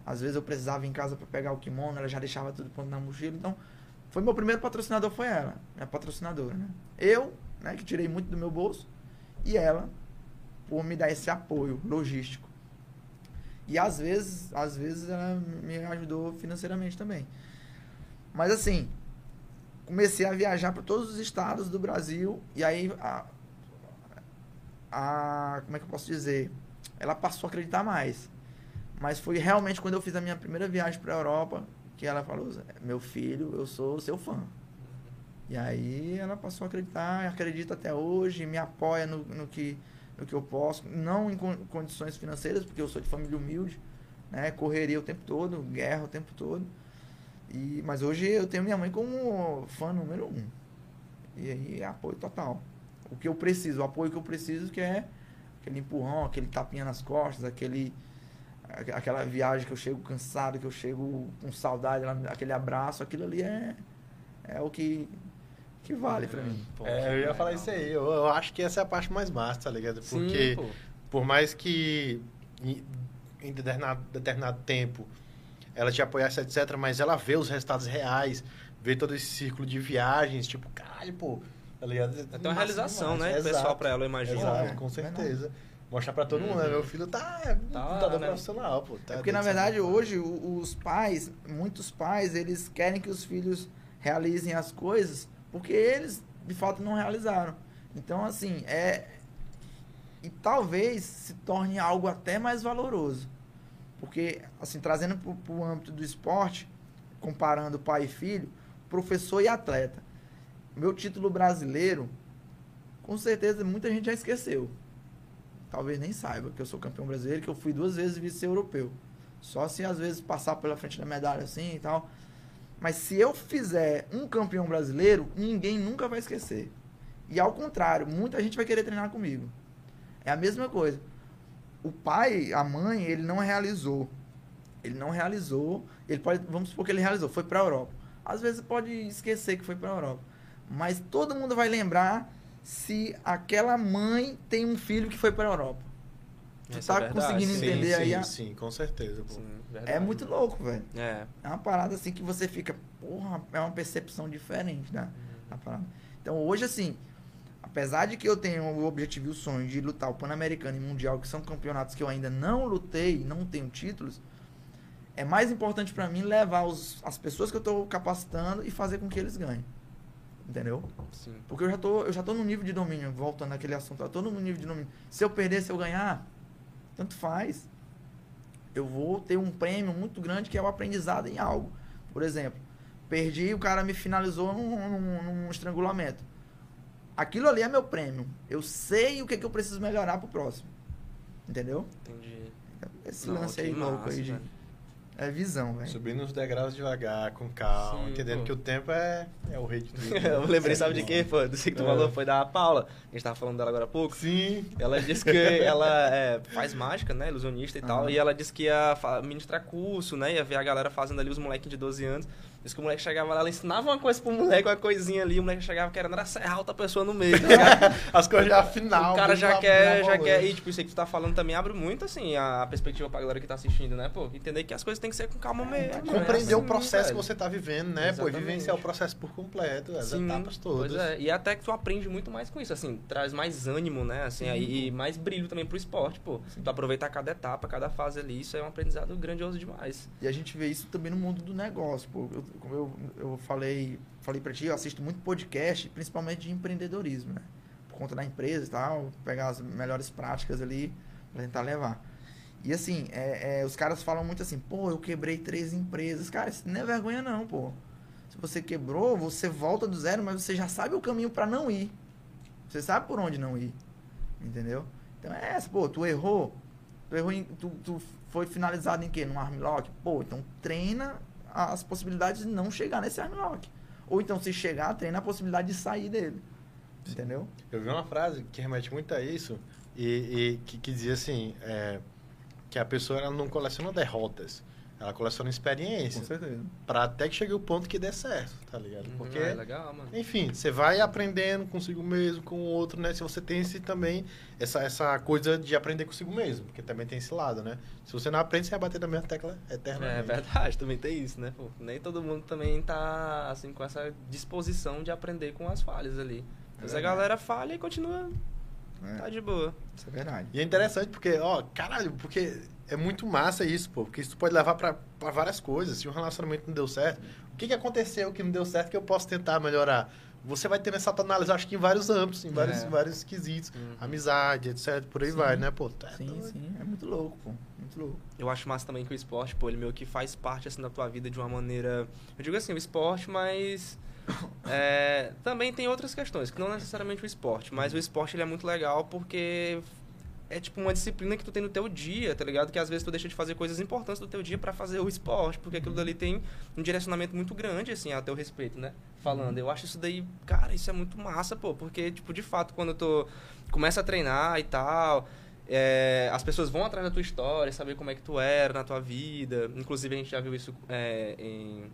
S3: Às vezes eu precisava ir em casa para pegar o kimono, ela já deixava tudo pronto na mochila. Então, foi meu primeiro patrocinador, foi ela, minha patrocinadora, né? Eu, né, que tirei muito do meu bolso, e ela, por me dar esse apoio logístico. E às vezes, às vezes ela me ajudou financeiramente também. Mas assim, comecei a viajar para todos os estados do Brasil e aí a, a como é que eu posso dizer? Ela passou a acreditar mais. Mas foi realmente quando eu fiz a minha primeira viagem para a Europa que ela falou: "Meu filho, eu sou seu fã". E aí ela passou a acreditar, acredita até hoje, me apoia no, no que no que eu posso, não em con- condições financeiras, porque eu sou de família humilde, né? Correria o tempo todo, guerra o tempo todo. E, mas hoje eu tenho minha mãe como fã número um. E aí é apoio total. O que eu preciso, o apoio que eu preciso, que é aquele empurrão, aquele tapinha nas costas, aquele aquela viagem que eu chego cansado, que eu chego com saudade, aquele abraço, aquilo ali é é o que que vale pra mim.
S2: Pô,
S1: É, eu ia
S2: legal.
S1: falar isso aí. Eu, eu acho que essa é a parte mais massa, tá ligado?
S2: Sim,
S1: Porque
S2: pô.
S1: por mais que em, em determinado, determinado tempo ela te apoiasse, etc., mas ela vê os resultados reais, vê todo esse círculo de viagens, tipo, caralho, pô, tá ligado?
S2: É até uma realização, né?
S1: Exato.
S2: Pessoal pra ela, eu imagino.
S1: Exato,
S3: É,
S1: com
S3: verdade.
S1: certeza. Mostrar pra todo mundo, né?
S2: Uhum.
S1: Meu filho tá, é,
S2: Tá,
S1: lutador
S2: né?
S1: profissional, pô. Tá
S3: É porque, na verdade, hoje, os pais, muitos pais, eles querem que os filhos realizem as coisas porque eles, de fato, não realizaram. Então, assim, é... E talvez se torne algo até mais valoroso. Porque, assim, trazendo para o âmbito do esporte, comparando pai e filho, professor e atleta. Meu título brasileiro, com certeza, muita gente já esqueceu. Talvez nem saiba que eu sou campeão brasileiro, que eu fui duas vezes vice-europeu. Só se às vezes passar pela frente da medalha assim e tal. Mas se eu fizer um campeão brasileiro, ninguém nunca vai esquecer. E ao contrário, muita gente vai querer treinar comigo. É a mesma coisa. O pai, a mãe, ele não realizou. Ele não realizou. Ele pode, vamos supor que ele realizou, foi para a Europa. Às vezes pode esquecer que foi para a Europa. Mas todo mundo vai lembrar se aquela mãe tem um filho que foi para a Europa. Tu
S2: Essa
S3: tá
S2: é
S3: conseguindo
S2: sim,
S3: entender
S1: sim,
S3: aí a-
S1: Sim, com certeza. Pô.
S2: Sim,
S3: É
S2: verdade.
S3: muito louco, velho.
S2: É.
S3: É uma parada assim que você fica, porra, é uma percepção diferente da, da parada. Então hoje, assim, apesar de que eu tenho o objetivo e o sonho de lutar o Pan-Americano e Mundial, que são campeonatos que eu ainda não lutei, não tenho títulos, é mais importante pra mim levar os, as pessoas que eu tô capacitando e fazer com que eles ganhem. Entendeu?
S2: Sim.
S3: Porque eu já tô, eu já tô no nível de domínio, voltando àquele assunto, eu tô no nível de domínio. Se eu perder, se eu ganhar, tanto faz. Eu vou ter um prêmio muito grande que é o aprendizado em algo. Por exemplo, perdi, o cara me finalizou num, num- num estrangulamento. Aquilo ali é meu prêmio. Eu sei o que, que eu preciso melhorar pro próximo. Entendeu?
S2: Entendi.
S3: Esse
S2: Não,
S3: lance aí louco
S2: massa,
S3: aí de. É visão, velho.
S1: Subindo os degraus devagar, com calma,
S2: Sim,
S1: entendendo
S2: pô.
S1: que o tempo é, é o rei de tudo.
S2: Eu lembrei, sabe de quê, pô? Do que tu
S1: É.
S2: falou, foi da Paula. A gente tava falando dela agora há pouco.
S1: Sim.
S2: Ela disse que ela é, faz mágica, né? Ilusionista e tal.
S3: Aham.
S2: E ela disse que ia ministrar curso, né? Ia ver a galera fazendo ali, os moleques de 12 anos. Disse que o moleque chegava lá, ela ensinava uma coisa pro moleque, uma coisinha ali. O moleque chegava querendo era serrar outra pessoa no meio. tá?
S1: As coisas já final.
S2: o cara já quer, já quer. E tipo, isso aí que tu tá falando também abre muito, assim, a perspectiva pra galera que tá assistindo, né? Pô, entender que as coisas tem que ser com calma mesmo. né?
S1: Compreender o
S2: Assim,
S1: processo
S2: velho.
S1: que você tá vivendo, né? Pô,
S2: Exatamente.
S1: vivenciar o processo por completo, as
S2: Sim,
S1: etapas todas.
S2: Pois é, e até que tu aprende muito mais com isso, assim, traz mais ânimo, né? Assim, aí, e mais brilho também pro esporte, pô. Tu aproveitar cada etapa, cada fase ali, isso é um aprendizado grandioso demais.
S3: E a gente vê isso também no mundo do negócio, pô. Eu, como eu, eu falei, falei pra ti, eu assisto muito podcast, principalmente de empreendedorismo, né? Por conta da empresa e tal, pegar as melhores práticas ali pra tentar levar. E assim, é, é, os caras falam muito assim, pô, eu quebrei três empresas. Cara, isso não é vergonha não, pô. Se você quebrou, você volta do zero, mas você já sabe o caminho pra não ir. Você sabe por onde não ir. Entendeu? Então é essa, pô, tu errou. Tu errou em, tu, tu foi finalizado em quê? Num armlock? Pô, então treina as possibilidades de não chegar nesse armlock. Ou então, se chegar, treina a possibilidade de sair dele. Entendeu?
S1: Eu vi uma frase que remete muito a isso e, e que, que dizia assim, é, que a pessoa não coleciona derrotas, ela coleciona experiências,
S3: certeza.
S1: pra até que chegue o ponto que dê certo, tá ligado? Porque,
S2: é legal, mano.
S1: enfim, você vai aprendendo consigo mesmo, com o outro, né? Se você tem esse também, essa, essa coisa de aprender consigo mesmo, porque também tem esse lado, né? Se você não aprende, você vai bater na mesma tecla eternamente.
S2: É verdade, também tem isso, né? Pô, nem todo mundo também tá, assim, com essa disposição de aprender com as falhas ali. Mas a
S3: verdade.
S2: galera falha e continua,
S3: É,
S2: tá de boa.
S3: isso é verdade.
S1: E é interessante porque, ó, caralho, porque é muito massa isso, pô. Porque isso pode levar pra, pra várias coisas. Se um relacionamento não deu certo, o que, que aconteceu que não deu certo que eu posso tentar melhorar? Você vai ter essa análise, acho que em vários âmbitos, em vários,
S3: É.
S1: vários quesitos.
S2: Uhum.
S1: Amizade, etc. Por aí
S3: Sim.
S1: vai, né, pô? Tá
S3: Sim,
S1: doido.
S3: sim, é muito louco, pô. Muito louco.
S2: Eu acho massa também que o esporte, pô, ele meio que faz parte, assim, da tua vida de uma maneira... Eu digo assim, o esporte, mas... é, também tem outras questões, que não necessariamente o esporte, mas o esporte ele é muito legal porque é tipo uma disciplina que tu tem no teu dia, tá ligado? Que às vezes tu deixa de fazer coisas importantes do teu dia pra fazer o esporte, porque aquilo dali tem um direcionamento muito grande, assim, a teu respeito, né? Falando. Eu acho isso daí, cara, isso é muito massa, pô, porque, tipo, de fato, quando tu começa a treinar e tal, é, as pessoas vão atrás da tua história, saber como é que tu era na tua vida. Inclusive, a gente já viu isso é, em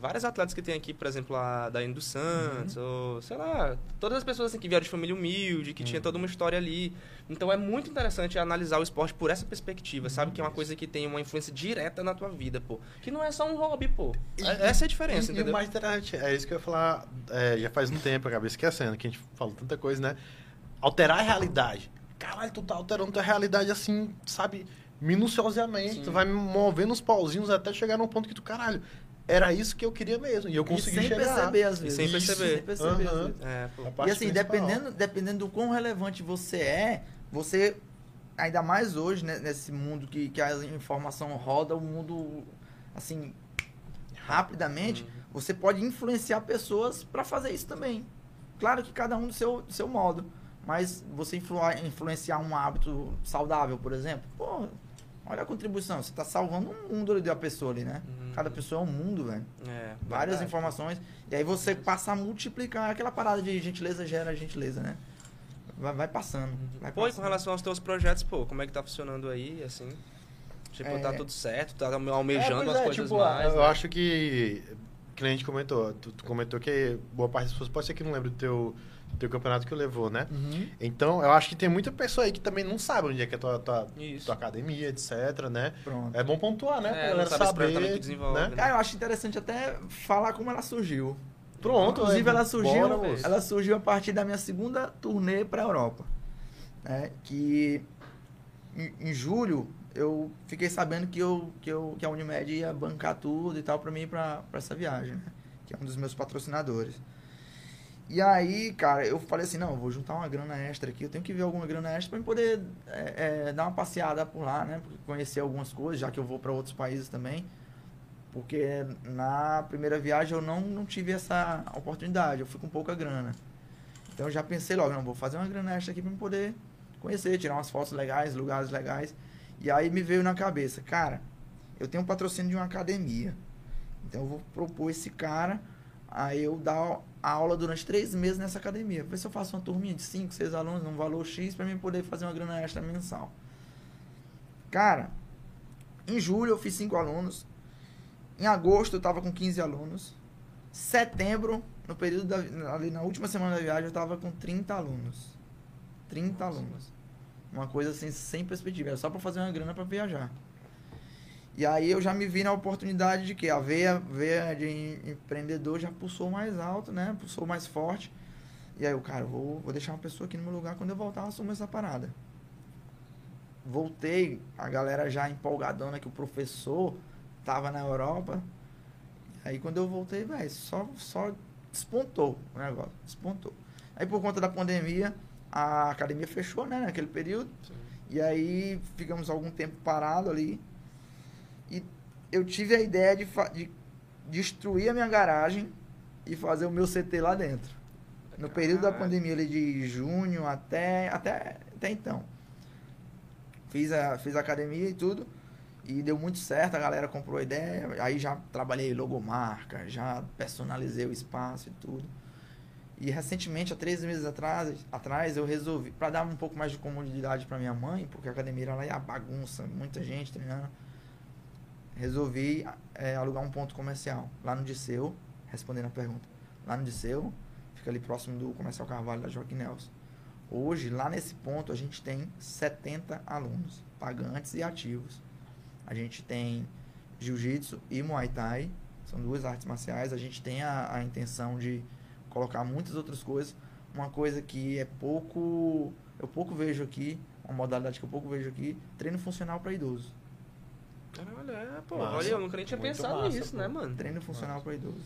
S2: vários atletas que tem aqui, por exemplo, a Daiane dos Santos, ou sei lá, todas as pessoas assim, que vieram de família humilde, que tinha toda uma história ali. Então é muito interessante analisar o esporte por essa perspectiva, sabe? Que é uma coisa que tem uma influência direta na tua vida, pô. Que não é só um hobby, pô.
S1: E-
S2: É- Essa é a diferença,
S1: e, e
S2: entendeu?
S1: o mais interessante, é isso que eu ia falar, é, já faz um tempo, eu acabei esquecendo, que a gente falou tanta coisa, né? Alterar a realidade. Caralho, tu tá alterando tua realidade assim, sabe, minuciosamente.
S2: Sim.
S1: Tu vai movendo os pauzinhos até chegar num ponto que tu, caralho, era isso que eu queria mesmo. E eu consegui
S3: e sem
S1: chegar.
S3: perceber, às
S2: E
S3: vezes.
S2: sem
S3: Isso,
S2: perceber.
S3: Sem perceber, às
S1: Aham.
S3: vezes.
S2: É,
S3: E assim, dependendo, dependendo do quão relevante você é, você, ainda mais hoje, né, nesse mundo que, que a informação roda, o mundo, assim, rapidamente, você pode influenciar pessoas para fazer isso também. Claro que cada um do seu, do seu modo. Mas você influ- influenciar um hábito saudável, por exemplo, pô, Olha a contribuição. Você tá salvando um mundo ali da pessoa ali, né?
S2: Uhum.
S3: Cada pessoa é um mundo, velho.
S2: É,
S3: Várias
S2: verdade.
S3: informações. E aí você passa a multiplicar aquela parada de gentileza gera gentileza, né? Vai, vai passando. Vai
S2: Pô, e com
S3: passando.
S2: relação aos teus projetos, pô, como é que tá funcionando aí, assim? Tipo,
S3: É.
S2: tá tudo certo, tá almejando
S1: É,
S2: as
S1: é,
S2: coisas
S1: tipo,
S2: mais.
S1: Eu
S2: né?
S1: acho que. Que a gente comentou. Tu, tu comentou que boa parte das pessoas pode ser que não lembre do teu, teu campeonato que levou, né?
S3: Uhum.
S1: Então, eu acho que tem muita pessoa aí que também não sabe onde é que é a tua, tua, tua academia, etc, né?
S3: Pronto.
S1: É bom pontuar, né?
S2: É,
S1: pra galera
S2: sabe
S1: saber,
S2: desenvolve,
S1: né?
S2: né?
S3: Cara, eu acho interessante até falar como ela surgiu.
S1: Pronto.
S3: Inclusive,
S1: é,
S3: ela surgiu,
S1: bora,
S3: ela surgiu a partir da minha segunda turnê para a Europa. Né? Que em, em julho eu fiquei sabendo que, eu, que, eu, que a Unimed ia bancar tudo e tal para mim ir para essa viagem, né? que é um dos meus patrocinadores. E aí, cara, eu falei assim, não, vou juntar uma grana extra aqui, eu tenho que ver alguma grana extra para poder é, é, dar uma passeada por lá, né? Conhecer algumas coisas, já que eu vou para outros países também. Porque na primeira viagem eu não, não tive essa oportunidade, eu fui com pouca grana. Então eu já pensei logo, não, vou fazer uma grana extra aqui para poder conhecer, tirar umas fotos legais, lugares legais. E aí me veio na cabeça, cara, eu tenho um patrocínio de uma academia. Então eu vou propor esse cara a eu dar a aula durante três meses nessa academia. Ver se eu faço uma turminha de cinco, seis alunos, num valor X, para mim poder fazer uma grana extra mensal. Cara, em julho eu fiz cinco alunos. Em agosto eu tava com 15 alunos. Setembro, no período da, ali na última semana da viagem, eu tava com 30 alunos. 30 alunos. Uma coisa assim, sem perspectiva. Era só para fazer uma grana para viajar. E aí eu já me vi na oportunidade de que a veia, veia de em- empreendedor já pulsou mais alto, né? Pulsou mais forte. E aí eu, cara, vou, vou deixar uma pessoa aqui no meu lugar quando eu voltar eu assumo essa parada. Voltei, a galera já empolgadona que o professor tava na Europa. Aí quando eu voltei, velho, só, só despontou o negócio, despontou. Aí por conta da pandemia, a academia fechou, né, naquele período.
S2: Sim.
S3: E aí ficamos algum tempo parado ali. Eu tive a ideia de, de destruir a minha garagem e fazer o meu CT lá dentro. No período da
S2: Caralho.
S3: pandemia ali de junho até, até, até então. Fiz a, fiz a academia e tudo. E deu muito certo, a galera comprou a ideia. Aí já trabalhei logomarca, já personalizei o espaço e tudo. E recentemente, há três meses atrás, atrás eu resolvi, para dar um pouco mais de comodidade para minha mãe, porque a academia era lá é a bagunça, muita gente treinando. Resolvi é, alugar um ponto comercial lá no Disseu, respondendo a pergunta. Lá no Disseu, fica ali próximo do Comercial Carvalho da Joaquim Nelson. Hoje, lá nesse ponto, a gente tem 70 alunos, pagantes e ativos. A gente tem jiu-jitsu e muay thai, são duas artes marciais. A gente tem a, a intenção de colocar muitas outras coisas. Uma coisa que é pouco, eu pouco vejo aqui, uma modalidade que eu pouco vejo aqui, treino funcional para idoso.
S2: Caralho, é, pô. Olha, eu nunca nem tinha
S1: Muito
S2: pensado
S1: massa,
S2: nisso,
S1: pô.
S2: né, mano?
S3: Treino funcional para idoso.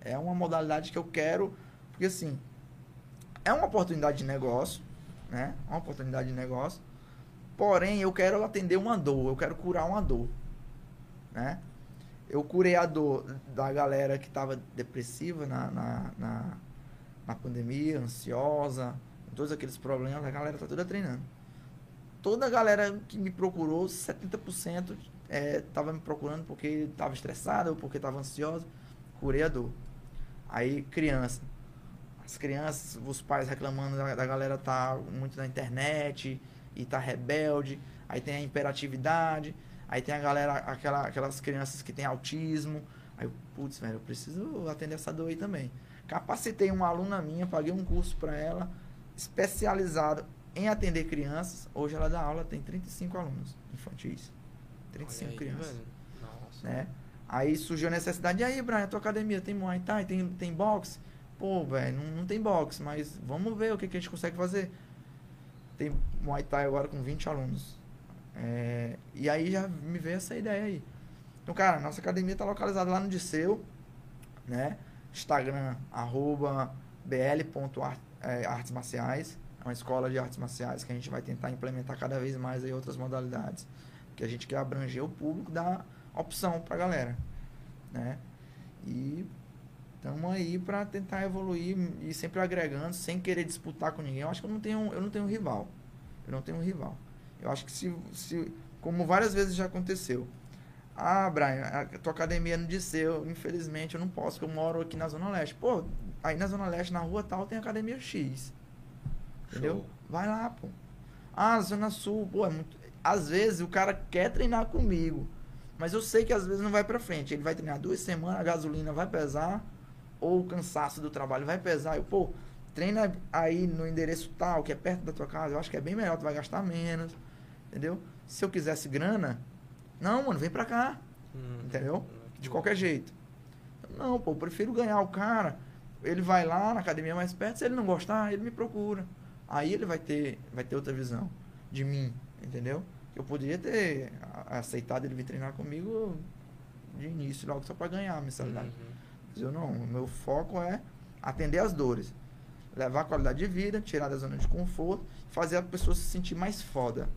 S3: É uma modalidade que eu quero, porque assim, é uma oportunidade de negócio, né? É uma oportunidade de negócio. Porém, eu quero atender uma dor, eu quero curar uma dor, né? Eu curei a dor da galera que estava depressiva na, na, na, na pandemia, ansiosa, com todos aqueles problemas, a galera tá toda treinando. Toda a galera que me procurou, 70% é, tava me procurando porque estava estressada ou porque estava ansiosa, curei a dor. Aí, criança. As crianças, os pais reclamando da, da galera tá muito na internet e tá rebelde. Aí tem a imperatividade. Aí tem a galera, aquela, aquelas crianças que tem autismo. Aí putz, velho, eu preciso atender essa dor aí também. Capacitei uma aluna minha, paguei um curso para ela, especializado em atender crianças. Hoje ela dá aula, tem 35 alunos infantis. 35
S2: Olha aí,
S3: crianças
S2: velho. Nossa.
S3: né? Aí surgiu a necessidade, e aí, Brian, tua academia tem Muay Thai, tem, tem boxe? Pô, velho, não, não tem boxe, mas vamos ver o que, que a gente consegue fazer. Tem Muay Thai agora com 20 alunos. É, e aí já me veio essa ideia aí. Então, cara, nossa academia está localizada lá no Disseu, né? Instagram, arroba bl.artes marciais. É uma escola de artes marciais que a gente vai tentar implementar cada vez mais aí outras modalidades. Que a gente quer abranger o público, dar opção pra galera, né? E estamos aí para tentar evoluir e sempre agregando, sem querer disputar com ninguém. Eu acho que eu não tenho, eu não tenho rival. Eu não tenho rival. Eu acho que se, se como várias vezes já aconteceu. Ah, Brian, a tua academia não disse eu, infelizmente eu não posso, porque eu moro aqui na Zona Leste. Pô, aí na Zona Leste, na rua tal, tem academia X. Entendeu?
S4: Show.
S3: Vai lá, pô. Ah, Zona Sul, pô, é muito. Às vezes o cara quer treinar comigo, mas eu sei que às vezes não vai pra frente. Ele vai treinar duas semanas, a gasolina vai pesar, ou o cansaço do trabalho vai pesar. Eu, pô, treina aí no endereço tal, que é perto da tua casa, eu acho que é bem melhor, tu vai gastar menos. Entendeu? Se eu quisesse grana, não, mano, vem pra cá.
S2: Hum.
S3: Entendeu? De qualquer jeito. Não, pô, eu prefiro ganhar o cara. Ele vai lá na academia mais perto, se ele não gostar, ele me procura. Aí ele vai ter, vai ter outra visão de mim, entendeu? Eu poderia ter aceitado ele vir treinar comigo de início, logo só pra ganhar a mensalidade.
S2: Uhum.
S3: Mas eu não, o meu foco é atender as dores. Levar a qualidade de vida, tirar da zona de conforto, fazer a pessoa se sentir mais foda.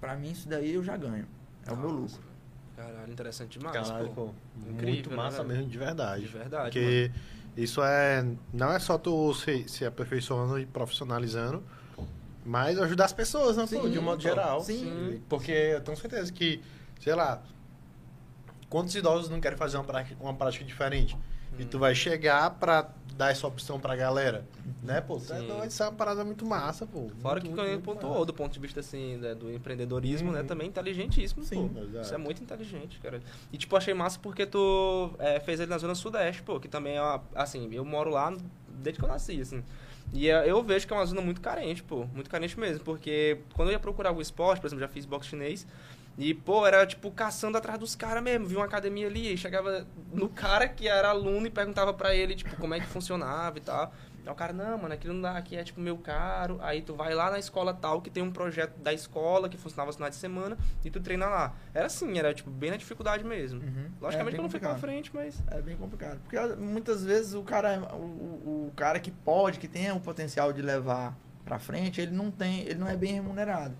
S3: Pra mim, isso daí eu já ganho. É o meu
S2: Nossa,
S3: lucro.
S2: Caralho, interessante demais,
S4: Caralho,
S2: pô.
S4: pô.
S2: Incrível,
S4: muito
S2: né,
S4: massa
S2: velho?
S4: mesmo, de verdade.
S2: De verdade,
S4: Porque isso é. Não é só tu se, se aperfeiçoando e profissionalizando, mas ajudar as pessoas, né, pô,
S3: Sim,
S4: de um modo
S3: pô.
S4: geral.
S3: Sim.
S4: Porque eu tenho certeza que, sei lá, quantos idosos não querem fazer uma prática, uma prática diferente? E
S2: Hum.
S4: tu vai chegar pra dar essa opção pra galera, né, pô? É
S2: Sim.
S4: doido, isso é uma parada muito massa, pô.
S2: Fora
S4: Muito,
S2: que
S4: muito, muito
S2: pontuou,
S4: massa.
S2: do ponto de vista assim, né, do empreendedorismo, né?
S4: Uhum.
S2: Também inteligentíssimo,
S4: Sim,
S2: pô.
S4: exato.
S2: Isso é muito inteligente, cara. E tipo, achei massa porque tu é, fez ele na Zona Sudeste, pô, que também é uma, assim, eu moro lá desde que eu nasci, assim. E é, eu vejo que é uma zona muito carente, pô. Muito carente mesmo. Porque quando eu ia procurar algum esporte, por exemplo, já fiz boxe chinês. E, pô, era tipo caçando atrás dos caras mesmo. Vi uma academia ali e chegava no cara que era aluno e perguntava pra ele, tipo, como é que funcionava e tal. Aí o cara, não, mano, aquilo não dá, aqui é tipo meio caro. Aí tu vai lá na escola tal, que tem um projeto da escola que funcionava no final de semana, e tu treina lá. Era assim, era tipo bem na dificuldade mesmo.
S3: Uhum.
S2: Logicamente
S3: É
S2: que eu não fui pra
S3: complicado.
S2: frente, mas.
S3: É bem complicado. Porque ah, muitas vezes o cara, o, o, cara que pode, que tem o potencial de levar pra frente, ele não tem, ele não é bem remunerado.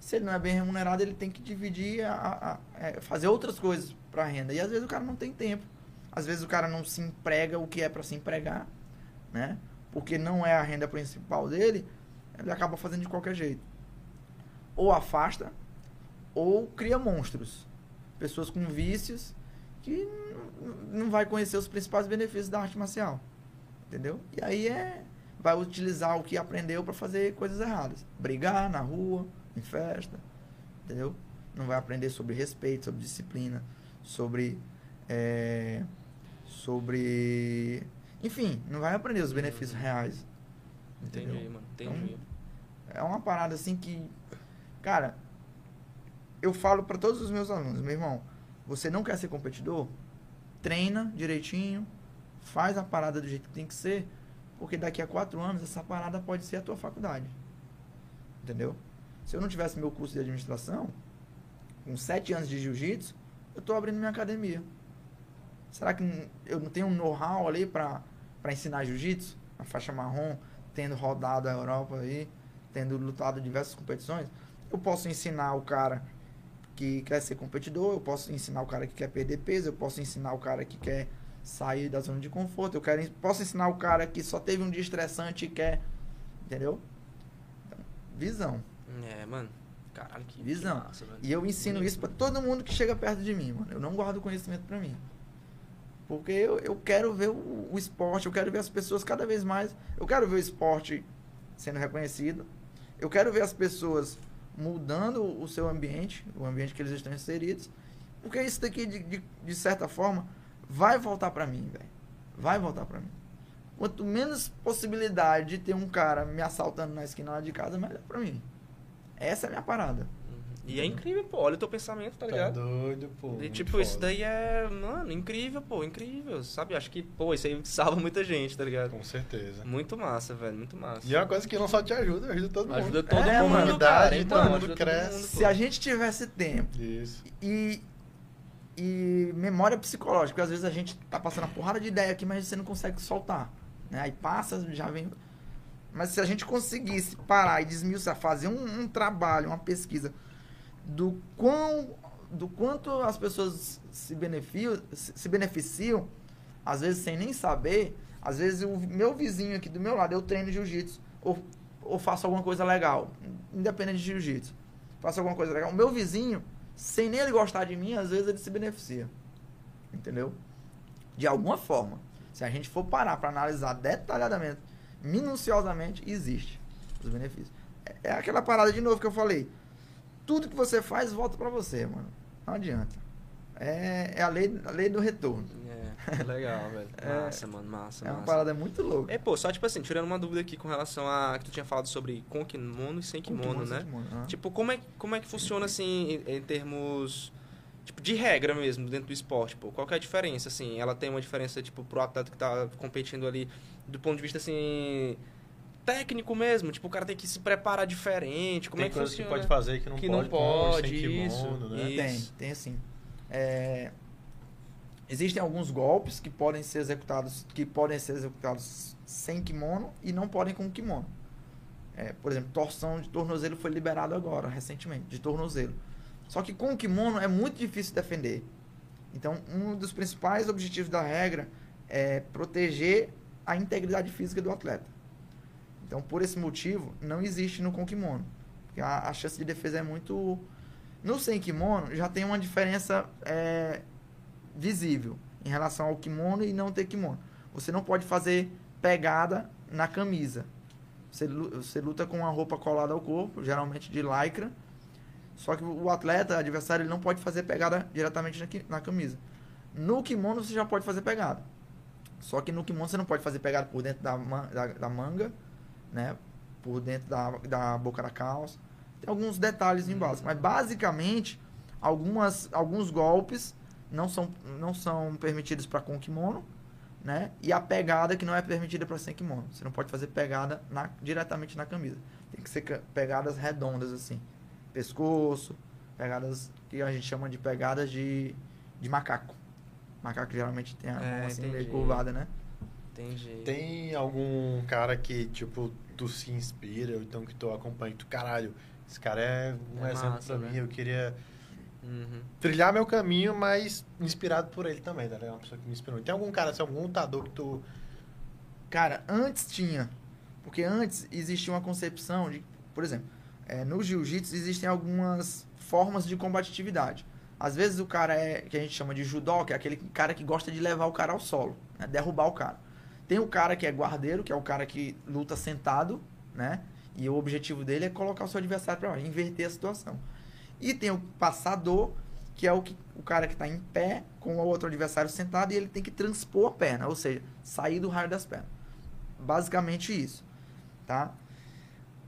S3: Se ele não é bem remunerado, ele tem que dividir, a, a- a- é, fazer outras coisas pra renda. E às vezes o cara não tem tempo. Às vezes o cara não se emprega o que é pra se empregar, né? Porque não é a renda principal dele, ele acaba fazendo de qualquer jeito. Ou afasta, ou cria monstros. Pessoas com vícios que não vai conhecer os principais benefícios da arte marcial. Entendeu? E aí é vai utilizar o que aprendeu para fazer coisas erradas. Brigar na rua, em festa, entendeu? Não vai aprender sobre respeito, sobre disciplina, sobre é, sobre enfim, não vai aprender os benefícios reais. Entendeu?
S2: Entendi, mano. Entendi.
S3: É uma parada assim que, cara, eu falo pra todos os meus alunos, meu irmão, você não quer ser competidor? Treina direitinho, faz a parada do jeito que tem que ser, porque daqui a quatro anos essa parada pode ser a tua faculdade. Entendeu? Se eu não tivesse meu curso de administração, com sete anos de jiu-jitsu, eu tô abrindo minha academia. Será que eu não tenho um know-how ali pra pra ensinar jiu-jitsu? A faixa marrom, tendo rodado a Europa aí, tendo lutado diversas competições, eu posso ensinar o cara que quer ser competidor, eu posso ensinar o cara que quer perder peso, eu posso ensinar o cara que quer sair da zona de conforto, eu quero, posso ensinar o cara que só teve um dia estressante e quer, entendeu? Então, visão.
S2: É, mano. Caralho, que,
S3: Visão.
S2: que massa.
S3: E eu ensino isso pra todo mundo que chega perto de mim, mano. Eu não guardo conhecimento pra mim. Porque eu, eu quero ver o, o esporte, eu quero ver as pessoas cada vez mais. Eu quero ver o esporte sendo reconhecido. Eu quero ver as pessoas mudando o seu ambiente, o ambiente que eles estão inseridos. Porque isso daqui, de, de, de certa forma, vai voltar pra mim, velho. Vai voltar pra mim. Quanto menos possibilidade de ter um cara me assaltando na esquina lá de casa, melhor pra mim. Essa é a minha parada.
S2: E é incrível, pô. Olha o teu pensamento, tá
S4: Tá
S2: ligado?
S4: doido, pô.
S2: E, tipo, isso
S4: foda.
S2: daí é, mano, incrível, pô, incrível, sabe? Acho que, pô, isso aí salva muita gente, tá ligado?
S4: Com certeza.
S2: Muito massa, velho, muito massa.
S4: E é uma coisa que não só te ajuda, ajuda todo mundo.
S2: Ajuda todo
S3: É,
S2: mundo,
S3: mano.
S2: cara.
S4: Então, todo mundo cresce.
S2: todo mundo,
S3: Se a gente tivesse tempo
S4: Isso.
S3: e, e memória psicológica, porque às vezes a gente tá passando uma porrada de ideia aqui, mas você não consegue soltar. Né? Aí passa, já vem. Mas se a gente conseguisse parar e desmiuçar, fazer um, um trabalho, uma pesquisa do quão do quanto as pessoas se beneficiam, se beneficiam, às vezes sem nem saber, às vezes o meu vizinho aqui do meu lado, eu treino jiu-jitsu ou, ou faço alguma coisa legal, independente de jiu-jitsu. faço alguma coisa legal. O meu vizinho, sem nem ele gostar de mim, às vezes ele se beneficia. Entendeu? De alguma forma. Se a gente for parar para analisar detalhadamente, minuciosamente, existe os benefícios. É, é aquela parada de novo que eu falei. Tudo que você faz volta para você, mano. Não adianta. É, é a, lei, a lei do retorno.
S2: É, legal, velho. Massa, mano, massa,
S3: É uma
S2: massa.
S3: parada muito louca.
S2: É, pô, só tipo assim, tirando uma dúvida aqui com relação a que tu tinha falado sobre com kimono e sem kimono, né?
S3: Ah.
S2: Tipo, como é, como é que funciona assim em, em termos tipo de regra mesmo dentro do esporte, pô? Qual que é a diferença assim? Ela tem uma diferença tipo pro atleta que tá competindo ali do ponto de vista assim técnico mesmo, tipo, o cara tem que se preparar diferente, como
S4: Tem
S2: é que
S4: coisas que
S2: funciona?
S4: pode fazer que não
S2: Que
S4: pode,
S2: não pode,
S4: sem
S2: isso,
S4: kimono, né?
S2: isso.
S3: Tem, tem sim. É, existem alguns golpes que podem ser executados, que podem ser executados sem kimono e não podem com kimono. É, por exemplo, torção de tornozelo foi liberado agora, recentemente, de tornozelo. Só que com o kimono é muito difícil defender. Então, um dos principais objetivos da regra é proteger a integridade física do atleta. Então, por esse motivo, não existe no com kimono. A, a chance de defesa é muito. No sem kimono, já tem uma diferença é, visível em relação ao kimono e não ter kimono. Você não pode fazer pegada na camisa. Você, você luta com uma roupa colada ao corpo, geralmente de lycra. Só que o atleta, adversário, ele não pode fazer pegada diretamente na, na camisa. No kimono você já pode fazer pegada. Só que no kimono você não pode fazer pegada por dentro da, da, da manga, né? Por dentro da, da boca da calça. Tem alguns detalhes em base. Mas basicamente, algumas, alguns golpes não são, não são permitidos para com kimono, né? E a pegada que não é permitida para sem kimono. Você não pode fazer pegada na, diretamente na camisa. Tem que ser pegadas redondas assim. Pescoço, pegadas que a gente chama de pegadas de, de macaco. Macaco geralmente tem a
S2: É,
S3: mão assim meio curvada, né?
S2: Entendi.
S4: Tem algum cara que, tipo, tu se inspira, ou então que tu acompanha, tu, caralho, esse cara é um
S2: É
S4: exemplo
S2: massa,
S4: pra
S2: né?
S4: mim, eu queria
S2: Uhum.
S4: trilhar meu caminho, mas inspirado por ele também, tá ligado? Uma pessoa que me inspirou. Tem algum cara, assim, algum lutador que tu...
S3: Cara, antes tinha. Porque antes existia uma concepção de, por exemplo, é, no jiu-jitsu existem algumas formas de combatividade. Às vezes o cara é, que a gente chama de judô, que é aquele cara que gosta de levar o cara ao solo, né? derrubar o cara. Tem o cara que é guardeiro, que é o cara que luta sentado, né? E o objetivo dele é colocar o seu adversário para baixo, inverter a situação. E tem o passador, que é o, que, o cara que está em pé com o outro adversário sentado e ele tem que transpor a perna, ou seja, sair do raio das pernas. Basicamente isso, tá?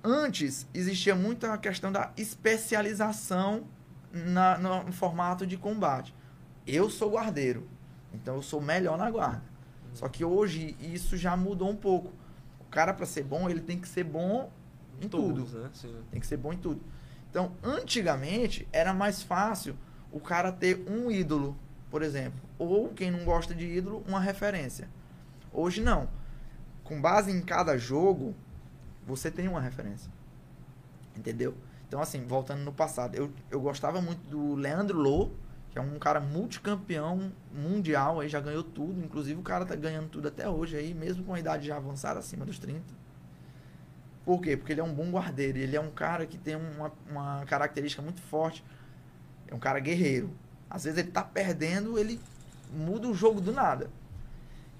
S3: Antes existia muito a questão da especialização na, no, no formato de combate. Eu sou guardeiro, então eu sou melhor na guarda. Só que hoje isso já mudou um pouco. O cara para ser bom, ele tem que ser bom em tudo.
S2: Todos, né? Sim.
S3: Tem que ser bom em tudo. Então, antigamente, era mais fácil o cara ter um ídolo, por exemplo. Ou, quem não gosta de ídolo, uma referência. Hoje, não. Com base em cada jogo, você tem uma referência. Entendeu? Então, assim, voltando no passado, eu, eu gostava muito do Leandro Lô, que é um cara multicampeão mundial, aí já ganhou tudo. Inclusive, o cara tá ganhando tudo até hoje aí, mesmo com a idade já avançada, acima dos 30. Por quê? Porque ele é um bom guardeiro. Ele é um cara que tem uma, uma característica muito forte. É um cara guerreiro. Às vezes ele tá perdendo, ele muda o jogo do nada.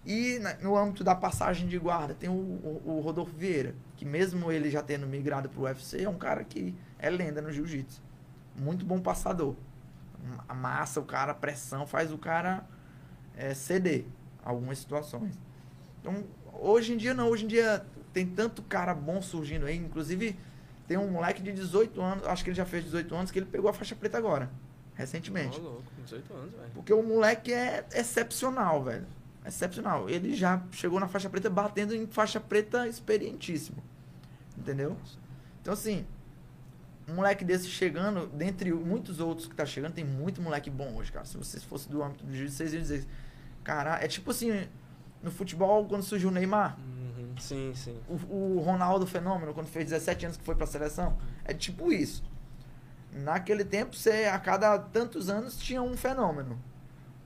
S3: E no âmbito da passagem de guarda, tem o, o- o Rodolfo Vieira, que mesmo ele já tendo migrado pro UFC, é um cara que é lenda no jiu-jitsu. Muito bom passador. Amassa o cara, a pressão, faz o cara é, ceder algumas situações. Então, hoje em dia não, hoje em dia tem tanto cara bom surgindo aí, inclusive tem um moleque de 18 anos, acho que ele já fez 18 anos, que ele pegou a faixa preta agora, recentemente.
S2: Ô, louco, 18 anos, velho.
S3: Porque o moleque é excepcional, velho. Excepcional. Ele já chegou na faixa preta batendo em faixa preta experientíssimo. Entendeu? Então, assim, um moleque desse chegando, dentre muitos outros que tá chegando, tem muito moleque bom hoje, cara. Se vocês fossem do âmbito do jiu-jitsu, vocês iam dizer, cara, é tipo assim, no futebol, quando surgiu o Neymar,
S2: Uhum. Sim, sim.
S3: o, o Ronaldo Fenômeno, quando fez 17 anos que foi pra seleção, é tipo isso. Naquele tempo, você, a cada tantos anos, tinha um fenômeno.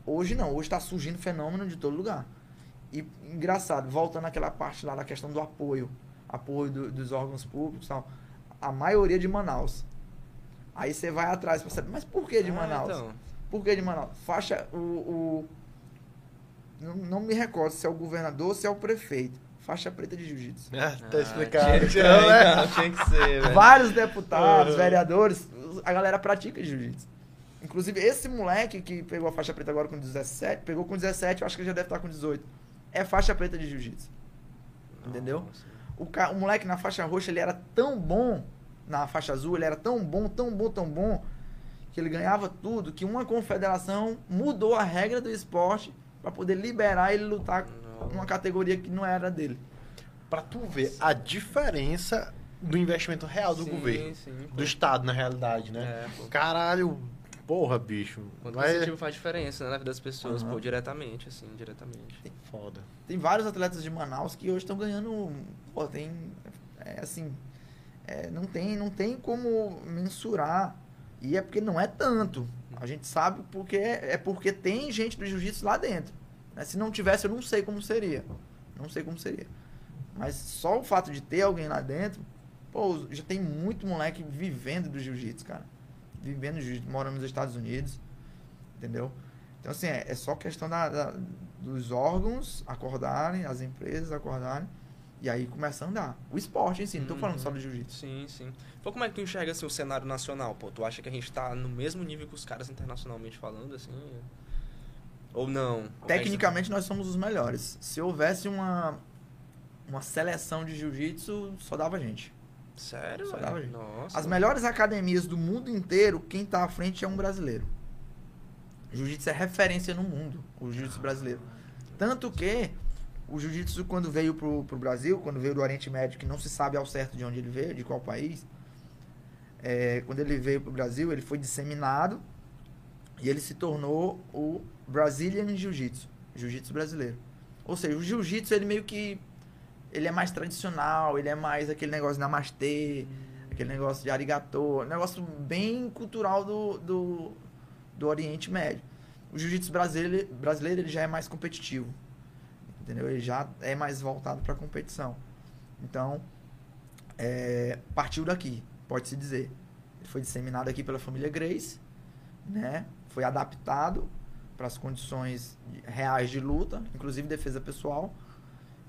S3: Hoje não, hoje está surgindo fenômeno de todo lugar. E engraçado, voltando àquela parte lá da questão do apoio, apoio do- dos órgãos públicos e tal, a maioria de Manaus. Aí você vai atrás pra saber, mas por que de
S2: Ah,
S3: Manaus?
S2: então.
S3: Por que de Manaus? Faixa, o... o- não, não me recordo se é o governador ou se é o prefeito. Faixa preta de jiu-jitsu.
S1: Ah, tá
S2: Ah,
S1: explicado.
S2: Tinha,
S1: Não, né?
S2: então, tinha que ser, velho.
S3: Vários deputados,
S1: Uhum.
S3: vereadores, a galera pratica jiu-jitsu. Inclusive, esse moleque que pegou a faixa preta agora com 17, pegou com 17, eu acho que ele já deve estar com 18. É faixa preta de jiu-jitsu. Entendeu?
S2: Nossa.
S3: O, ca- o moleque na faixa roxa, ele era tão bom, na faixa azul, ele era tão bom, tão bom, tão bom, que ele ganhava tudo, que uma confederação mudou a regra do esporte para poder liberar ele lutar
S2: Nossa.
S3: numa categoria que não era dele.
S1: Pra tu ver a diferença do investimento real do
S2: Sim,
S1: governo.
S2: sim.
S1: Do Estado, na realidade, né?
S2: É.
S1: Caralho, porra, bicho.
S2: Quanto
S1: Vai...
S2: incentivo faz diferença né, na vida das pessoas,
S3: Aham.
S2: pô, diretamente, assim, diretamente.
S1: Foda.
S3: Tem vários atletas de Manaus que hoje estão ganhando. Pô, tem. É assim. é, não, tem, não tem como mensurar. E é porque não é tanto. A gente sabe porque é porque tem gente do jiu-jitsu lá dentro. né? Se não tivesse, eu não sei como seria. Não sei como seria. Mas só o fato de ter alguém lá dentro, pô, já tem muito moleque vivendo do jiu-jitsu, cara. Vivendo morando nos Estados Unidos. Entendeu? Então, assim, é, é só questão da, da- dos órgãos acordarem, as empresas acordarem, e aí começa a andar. O esporte em si, não tô falando
S2: Uhum.
S3: só do jiu-jitsu.
S2: Sim, sim. Pô, como é que tu enxerga assim, o cenário nacional, pô? Tu acha que a gente tá no mesmo nível que os caras internacionalmente falando, assim? Ou não? Ou
S3: Tecnicamente, nós somos os melhores. Se houvesse uma, uma seleção de jiu-jitsu, só dava gente.
S2: Sério,
S3: Só dava.
S2: Nossa.
S3: As melhores academias do mundo inteiro, quem tá à frente é um brasileiro. Jiu-jitsu é referência no mundo, o jiu-jitsu brasileiro. Tanto que o jiu-jitsu, quando veio pro, pro Brasil, quando veio do Oriente Médio, que não se sabe ao certo de onde ele veio, de qual país, é, quando ele veio pro Brasil, ele foi disseminado e ele se tornou o Brazilian Jiu-Jitsu, jiu-jitsu brasileiro. Ou seja, o jiu-jitsu, ele meio que ele é mais tradicional, ele é mais aquele negócio de namastê, aquele negócio de arigatô, um negócio bem cultural do, do, do Oriente Médio. O jiu-jitsu brasileiro, brasileiro ele já é mais competitivo, entendeu? Ele já é mais voltado para competição. Então, é, partiu daqui, pode-se dizer. Ele foi disseminado aqui pela família Grace, né? Foi adaptado para as condições reais de luta, inclusive defesa pessoal.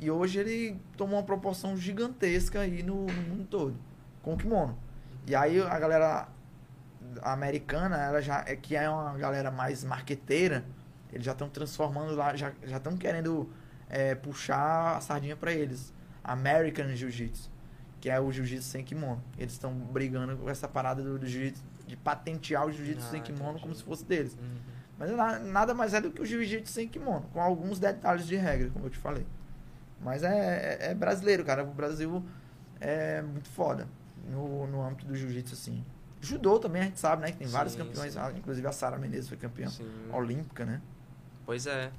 S3: E hoje ele tomou uma proporção gigantesca aí no, no mundo todo, com o kimono. E aí a galera americana, ela já é que é uma galera mais marqueteira, eles já estão transformando lá, já estão querendo é, puxar a sardinha para eles. American Jiu-Jitsu, que é o jiu-jitsu sem kimono. Eles estão brigando com essa parada do, do jiu-jitsu de patentear o jiu-jitsu
S2: Ah,
S3: sem kimono
S2: entendi.
S3: como se fosse deles.
S2: Uhum.
S3: Mas na- nada mais é do que o jiu-jitsu sem kimono, com alguns detalhes de regra, como eu te falei. Mas é, é- é brasileiro, cara. O Brasil é muito foda no, no âmbito do jiu-jitsu, assim. Judô também a gente sabe, né? Que tem vários
S2: Sim,
S3: campeões,
S2: sim.
S3: ah, inclusive a Sara Menezes foi campeã
S2: Sim.
S3: olímpica, né?
S2: Pois é.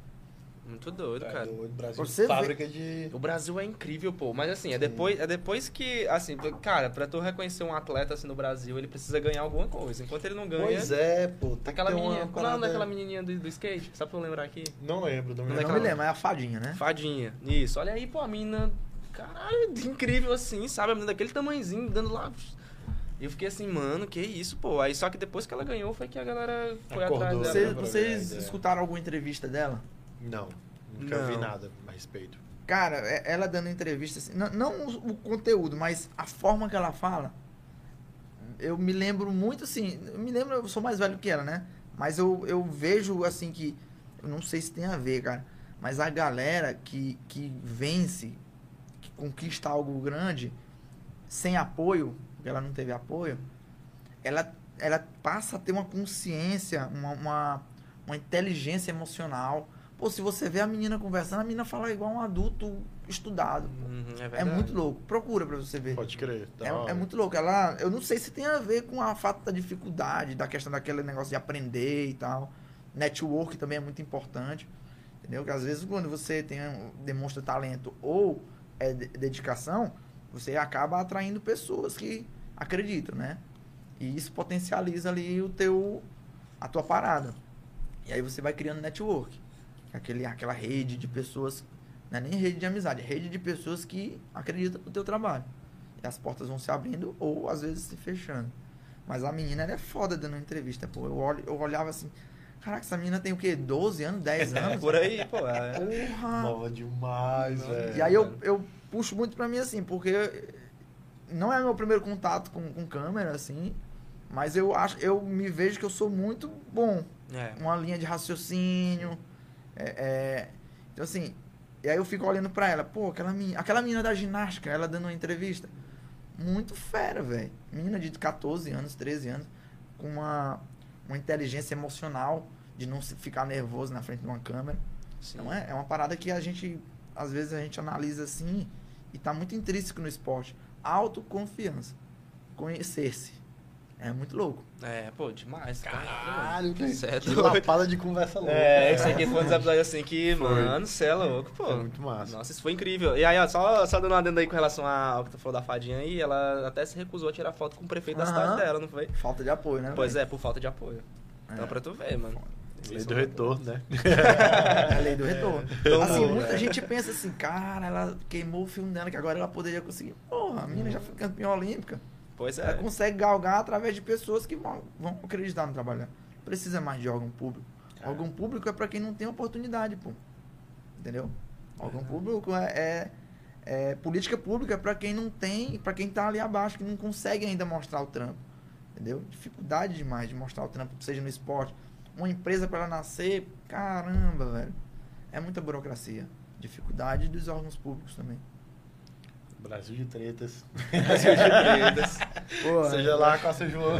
S2: Muito doido,
S1: Tá
S2: cara.
S1: doido, Brasil.
S3: Você vê-
S1: Fábrica de.
S2: O Brasil é incrível, pô. Mas assim, é
S1: Sim.
S2: depois, é depois que, assim, cara, pra tu reconhecer um atleta assim no Brasil, ele precisa ganhar alguma coisa. Enquanto ele não ganha.
S1: Pois é, pô. Tem
S2: Aquela
S1: que ter uma
S2: menininha. Qual é o nome
S1: parada-
S2: daquela menininha do, do skate? Só pra eu lembrar aqui.
S1: Não lembro, não
S2: Não
S3: Eu
S1: lembro.
S3: não me lembro, é a fadinha, né?
S2: Fadinha. Isso. Olha aí, pô, a menina. Caralho, incrível assim, sabe? A menina daquele tamanhozinho, dando lá. E eu fiquei assim, mano, que isso, pô. Aí só que depois que ela ganhou foi que a galera foi
S1: Acordou,
S2: atrás
S1: né?
S2: dela.
S3: Vocês, vocês
S1: ideia.
S3: escutaram alguma entrevista dela?
S1: Não, nunca vi
S2: Não.
S1: nada a respeito.
S3: Cara, é- ela dando entrevista, assim, não, não o, o conteúdo, mas a forma que ela fala, eu me lembro muito assim, eu me lembro, eu sou mais velho que ela, né? Mas eu, eu vejo assim que, eu não sei se tem a ver, cara, mas a galera que, que vence, que conquista algo grande, sem apoio, porque ela não teve apoio, ela, ela passa a ter uma consciência, uma, uma, uma inteligência emocional. Pô, se você vê a menina conversando, a menina fala igual um adulto estudado.
S2: Uhum, é,
S3: É muito louco. Procura pra você ver.
S1: Pode crer.
S3: É,
S1: hora.
S3: é muito louco. Ela, eu não sei se tem a ver com a fato da dificuldade, da questão daquele negócio de aprender e tal. Network também é muito importante. Entendeu? Que às vezes quando você tem, demonstra talento ou é de- dedicação, você acaba atraindo pessoas que acreditam, né? E isso potencializa ali o teu a tua parada. E aí você vai criando network. Aquele, aquela rede de pessoas, não é nem rede de amizade, é rede de pessoas que acreditam no teu trabalho. E as portas vão se abrindo ou às vezes se fechando. Mas a menina, ela é foda dando entrevista, pô. Eu, olho, eu olhava assim, caraca, essa menina tem o quê? 12 anos, 10 anos?
S2: Por aí, pô. É.
S3: Porra!
S1: Nova demais,
S2: Não.
S1: velho.
S3: E aí eu, eu puxo muito pra mim assim, porque não é meu primeiro contato com, com câmera, assim, mas eu acho, eu me vejo que eu sou muito bom.
S2: É.
S3: Uma linha de raciocínio. É, é, então assim, e aí eu fico olhando pra ela, pô, aquela menina, aquela menina da ginástica, ela dando uma entrevista. Muito fera, velho. Menina de 14 anos, 13 anos, com uma, uma inteligência emocional de não ficar nervoso na frente de uma câmera.
S2: Sim.
S3: Então é, é uma parada que a gente, às vezes a gente analisa assim e tá muito intrínseco no esporte. Autoconfiança. Conhecer-se. É muito louco.
S2: É, pô, demais. cara.
S1: Caralho, que,
S2: Cê é
S1: que lapada de conversa louca.
S2: É, esse aqui foi um dos episódios assim que,
S1: Foi.
S2: mano, você é louco, pô.
S1: Foi muito massa.
S2: Nossa, isso foi incrível. E aí, ó, só, só dando uma adendo aí com relação ao que tu falou da fadinha aí, ela até se recusou a tirar foto com o prefeito da cidade dela, não foi?
S3: Falta de apoio, né?
S2: Pois
S3: velho?
S2: é, por falta de apoio. Então,
S3: É.
S2: pra tu ver, mano.
S1: Lei do retorno, né?
S3: É a lei do retorno.
S2: Então,
S3: assim, muita
S2: é.
S3: gente pensa assim, cara, ela queimou o filme dela, que agora ela poderia conseguir. Porra, a menina já foi campeã olímpica.
S2: Pois
S3: Ela
S2: é.
S3: consegue galgar através de pessoas que vão, vão acreditar no trabalho dela. Precisa mais de órgão público. Órgão público é pra quem não tem oportunidade, pô. Entendeu? Órgão público é, é, é política pública pra quem não tem, pra quem tá ali abaixo, que não consegue ainda mostrar o trampo. Entendeu? Dificuldade demais de mostrar o trampo, seja no esporte. Uma empresa pra ela nascer, caramba, velho. É muita burocracia. Dificuldade dos órgãos públicos também.
S1: Brasil de tretas.
S3: Pô,
S1: Seja lá com a seu João.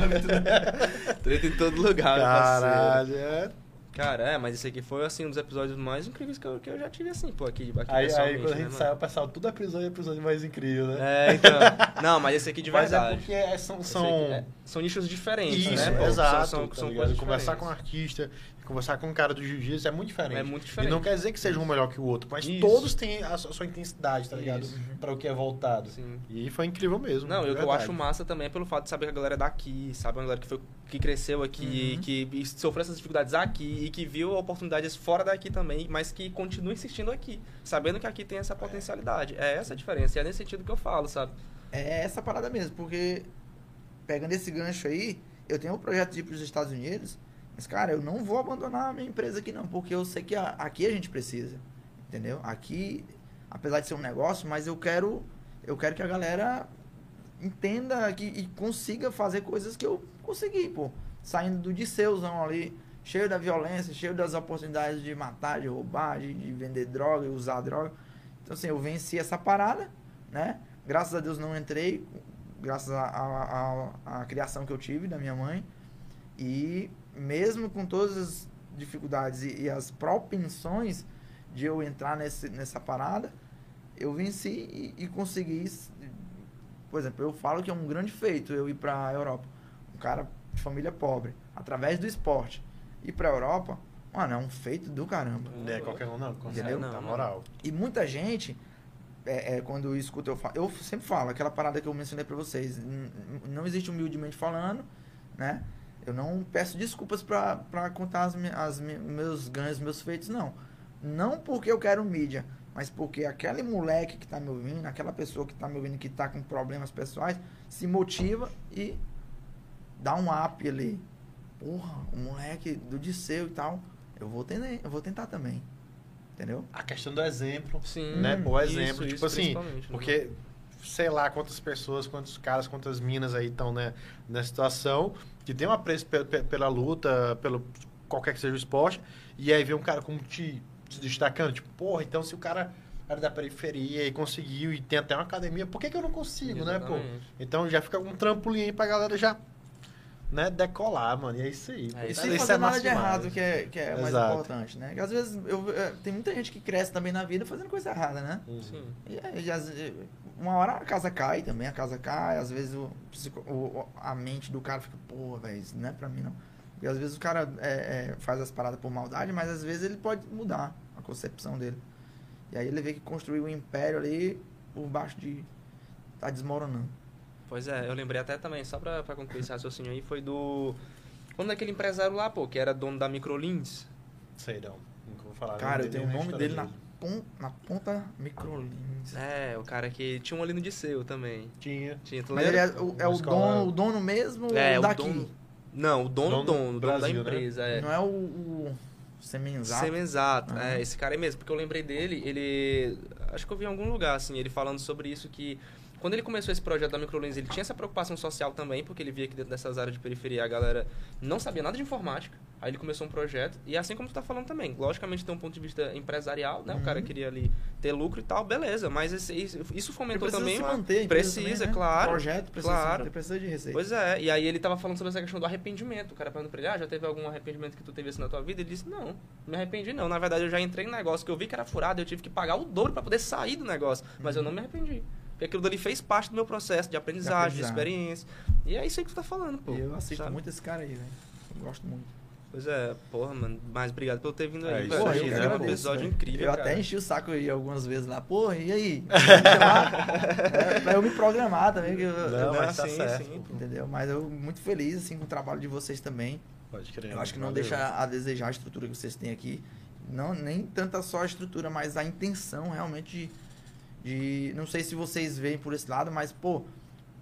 S2: Treta em todo lugar.
S1: Caralho, é.
S2: Cara, é, mas esse aqui foi, assim, um dos episódios mais incríveis que eu, que eu já tive, assim, pô, aqui, aqui
S1: Aí, aí quando a
S2: né,
S1: gente
S2: mano?
S1: saiu, o pessoal, tudo episódio é episódio mais incrível, né?
S2: É, então. Não, mas esse aqui de
S1: Mas
S2: verdade.
S1: é porque é- são. São...
S2: aqui é- são nichos diferentes,
S1: Isso,
S2: né? pô?
S1: exato.
S2: São, são,
S1: tá
S2: são coisas
S1: conversar com um artista, conversar com um cara do jiu-jitsu é muito diferente.
S2: É muito
S1: E
S2: diferente.
S1: não quer dizer que seja um melhor que o outro, mas
S2: Isso.
S1: todos têm a sua a sua intensidade, tá ligado?
S2: Isso.
S1: Pra o que é voltado.
S2: Sim.
S1: E foi incrível mesmo.
S2: Não, eu, eu acho massa também é pelo fato de saber que a galera é daqui, sabe? Uma galera que, foi, que cresceu aqui,
S3: Uhum.
S2: que e sofreu essas dificuldades aqui e que viu oportunidades fora daqui também, mas que continua insistindo aqui, sabendo que aqui tem essa potencialidade. É essa a diferença, e é nesse sentido que eu falo, sabe?
S3: É essa parada mesmo, porque pegando esse gancho aí, eu tenho um projeto de ir para os Estados Unidos, mas cara, eu não vou abandonar a minha empresa aqui não, porque eu sei que a- aqui a gente precisa, entendeu? Aqui, apesar de ser um negócio, mas eu quero, eu quero que a galera entenda que, e consiga fazer coisas que eu consegui, pô. Saindo do Diceuzão ali, cheio da violência, cheio das oportunidades de matar, de roubar, de, de vender droga usar droga. Então, assim, eu venci essa parada, né? Graças a Deus não entrei, graças à criação que eu tive da minha mãe. E mesmo com todas as dificuldades e, e as propensões de eu entrar nesse, nessa parada, eu venci e, e consegui. Por exemplo, eu falo que é um grande feito eu ir para a Europa. Um cara de família pobre, através do esporte, ir para a Europa, mano, é um feito do caramba.
S1: Não é qualquer um, não. consegue,
S3: Entendeu?
S1: Na
S2: Não,
S1: moral.
S3: E muita gente, é, é, quando eu escuto, eu, falo, eu sempre falo, aquela parada que eu mencionei pra vocês, não existe humildemente falando, né? Eu não peço desculpas pra pra contar as, as meus ganhos, meus feitos, não. Não porque eu quero mídia, mas porque aquele moleque que tá me ouvindo, aquela pessoa que tá me ouvindo que tá com problemas pessoais, se motiva e dá um up ali. Porra, o moleque do Disseu e tal, eu vou, tentar, eu vou tentar também. Entendeu?
S1: A questão do exemplo,
S2: Sim.
S1: né? Pô,
S2: isso,
S1: exemplo.
S2: isso
S1: tipo assim,
S2: principalmente, né?
S1: Sei lá quantas pessoas, quantos caras, quantas minas aí estão né, nessa situação, que tem um apreço pe- pe- pela luta, pelo qualquer que seja o esporte, e aí vê um cara como te, te destacando, tipo, porra, então se o cara era da periferia e conseguiu e tem até uma academia, por que, que eu não consigo, né, pô?
S2: Exatamente.
S1: Então já fica um trampolim aí pra galera já, né, decolar, mano. E é isso aí.
S2: É
S3: E
S2: isso
S3: sem
S2: aí.
S3: fazer nada
S1: massa
S3: de
S1: demais.
S3: errado, que é, que é mais
S1: Exato.
S3: importante, né? Que às vezes eu, é, tem muita gente que cresce também na vida fazendo coisa errada, né?
S1: Uhum.
S2: Sim.
S3: E, é, e às- e uma hora a casa cai também, a casa cai, às vezes o- o- a mente do cara fica, pô, velho, isso não é pra mim não. E às vezes o cara é, é, faz as paradas por maldade, mas às vezes ele pode mudar a concepção dele. E aí ele vê que construiu um império ali por baixo de. tá desmoronando.
S2: Pois é, eu lembrei até também, só pra, pra concluir esse raciocínio aí, foi do. Quando aquele empresário lá, pô, que era dono da Microlins.
S1: Sei não. Nunca vou falar.
S3: Cara, eu tenho o nome dele na ponta, na ponta Microlins.
S2: É, o cara que tinha um ali no Disseu também.
S1: Tinha.
S2: Tinha, tu
S3: Mas ele
S2: lembra?
S3: é, o, é o, dono, o dono mesmo
S2: É,
S3: ou
S2: o
S3: daqui?
S2: dono. Não, o dono,
S1: Dono
S2: dono,
S1: do
S2: dono,
S1: Brasil,
S2: da
S1: né?
S2: empresa, é.
S3: Não é o, o Semenzato?
S2: Semi-exato,
S3: Aham.
S2: é, esse cara é mesmo, porque eu lembrei dele, ele, acho que eu vi em algum lugar, assim, ele falando sobre isso, que quando ele começou esse projeto da Microlens, ele tinha essa preocupação social também, porque ele via que dentro dessas áreas de periferia a galera não sabia nada de informática, aí ele começou um projeto, e assim como tu tá falando também, logicamente tem um ponto de vista empresarial, né, o cara
S3: Uhum.
S2: queria ali ter lucro e tal, beleza, mas esse- isso, fomentou
S3: precisa
S2: também
S3: se manter, a empresa
S2: Precisa,
S3: também, né?
S2: claro,
S3: projeto precisa
S2: claro.
S3: manter, precisa de receita.
S2: Pois é, e aí ele tava falando sobre essa questão do arrependimento. O cara perguntou pra ele, ah, já teve algum arrependimento que tu teve assim na tua vida? Ele disse, não, não me arrependi não. Na verdade, eu já entrei no negócio que eu vi que era furado, eu tive que pagar o dobro pra poder sair do negócio. Mas eu não me arrependi. Porque aquilo dali fez parte do meu processo de aprendizagem, de,
S3: aprendizado.
S2: experiência. E é isso aí que tu tá falando, pô.
S3: Eu assisto
S2: sabe?
S3: muito esse cara aí, velho. Eu gosto muito.
S2: Pois é, porra, mano. Mas obrigado por ter vindo
S1: É,
S2: aí, velho.
S3: Porra, eu
S1: né,
S2: um episódio
S3: velho.
S2: incrível,
S3: Eu
S2: cara.
S3: até enchi o saco aí algumas vezes lá. Porra, e aí? É, pra eu me programar também. Que eu,
S1: Não,
S3: eu-
S1: mas tá
S2: sim,
S1: certo.
S2: sim.
S3: Entendeu? Mas eu muito feliz assim, com o trabalho de vocês também.
S1: Pode crer.
S3: Eu acho que não
S1: Valeu.
S3: deixa a desejar a estrutura que vocês têm aqui. Não, nem tanta só a estrutura, mas a intenção realmente de, de- Não sei se vocês veem por esse lado, mas, pô,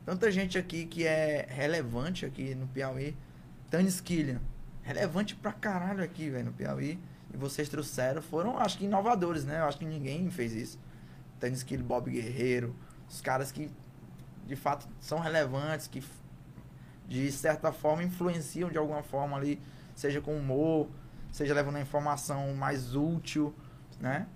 S3: tanta gente aqui que é relevante aqui no Piauí. Tanis Killian. Relevante pra caralho aqui, velho, no Piauí. E vocês trouxeram, foram, acho que inovadores, né? Eu acho que ninguém fez isso. Tanis Killian, Bob Guerreiro. Os caras que, de fato, são relevantes, que de certa forma influenciam de alguma forma ali, seja com humor, seja levando a informação mais útil, né?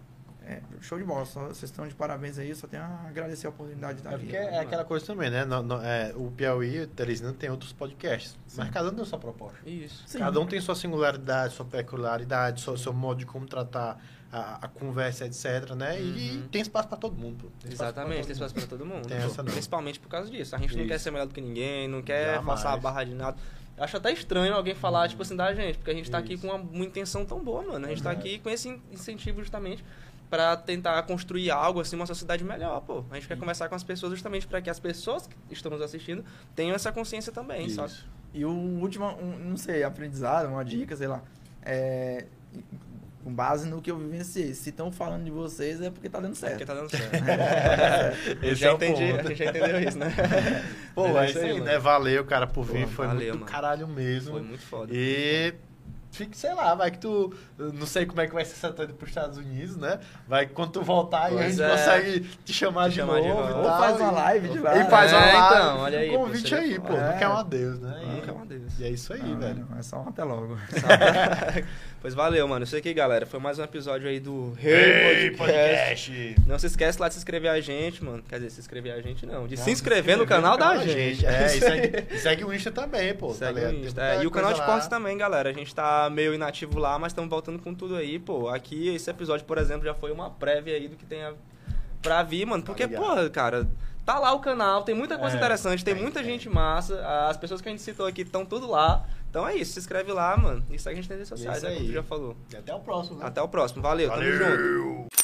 S3: É, show de bola, só, vocês estão de parabéns aí, só tenho a agradecer a oportunidade de estar
S1: É porque é aquela coisa também, né? No- no- é, o Piauí, o Teresina tem outros podcasts. Mas cada um tem a sua proposta.
S2: Isso.
S3: Sim.
S1: Cada um tem sua singularidade, sua peculiaridade, seu, seu modo de como tratar a, a conversa, etc, né? E
S2: Uhum.
S1: tem espaço pra todo mundo. Tem
S2: Exatamente, tem espaço pra todo mundo.
S1: Tem essa não.
S2: Principalmente por causa disso. A gente não
S1: Isso.
S2: quer ser melhor do que ninguém, não quer
S1: Jamais.
S2: forçar a barra de nada. Eu Acho até estranho alguém falar, tipo assim, da gente, porque a gente tá aqui com uma, uma intenção tão boa, mano. A gente tá
S1: Verdade.
S2: aqui com esse in- incentivo justamente pra tentar construir algo, assim, uma sociedade melhor, pô. A gente quer conversar com as pessoas justamente pra que as pessoas que estão nos assistindo tenham essa consciência também, sabe?
S1: Isso.
S3: E o último, um, não sei, aprendizado, uma dica, sei lá, é, com base no que eu vivenciei. Se estão falando de vocês é porque tá dando
S2: É
S3: certo.
S2: porque tá dando certo.
S1: Esse
S2: Eu já
S1: é o
S2: entendi,
S1: ponto.
S2: a gente já entendeu isso, né?
S1: Pô,
S2: Mas
S1: é isso aí, né? Valeu, cara, por vir.
S2: Pô,
S1: Foi
S2: valeu,
S1: muito
S2: mano.
S1: caralho mesmo.
S2: Foi muito foda.
S1: E fique, sei lá, vai que tu. Não sei como é que vai ser essa tua ida pros Estados Unidos, né? Vai que quando tu voltar aí a gente
S2: é.
S1: consegue te chamar,
S2: Te
S1: de,
S2: chamar de
S1: novo
S2: volta.
S1: e
S3: Ou
S1: tal,
S3: faz uma live de lá.
S1: E faz
S2: É,
S1: uma live.
S2: então, olha aí,
S1: Um convite aí, pô.
S3: É.
S1: Nunca é um adeus, né? E-
S2: Nunca é um adeus.
S1: E é isso aí,
S3: Não,
S1: velho.
S3: não, é só um até logo.
S2: pois valeu, mano. Isso aqui, galera. Foi mais um episódio aí do
S1: Hey,
S2: Podcast.
S1: podcast!
S2: Não se esquece lá de se inscrever a gente, mano. Quer dizer, se inscrever a gente não. De
S1: Não,
S2: se inscrever no canal da gente.
S1: É, e segue, segue o Insta também, pô. tá
S2: Segue
S1: ligado?
S2: o Insta. É, e o canal de cortes também, galera. A gente tá meio inativo lá, mas estamos voltando com tudo aí, pô. Aqui, esse episódio, por exemplo, já foi uma prévia aí do que tem a... pra vir, mano. Porque,
S1: ligado.
S2: porra, cara, tá lá o canal, tem muita coisa
S1: É,
S2: interessante, tem
S1: tem,
S2: muita
S1: tem.
S2: gente massa. As pessoas que a gente citou aqui estão tudo lá. Então é isso, se inscreve lá, mano. E segue a gente nas redes
S1: é
S2: sociais, né? Como tu já falou.
S1: E até o próximo, né?
S2: Até o próximo. Valeu, tamo junto.
S1: Valeu!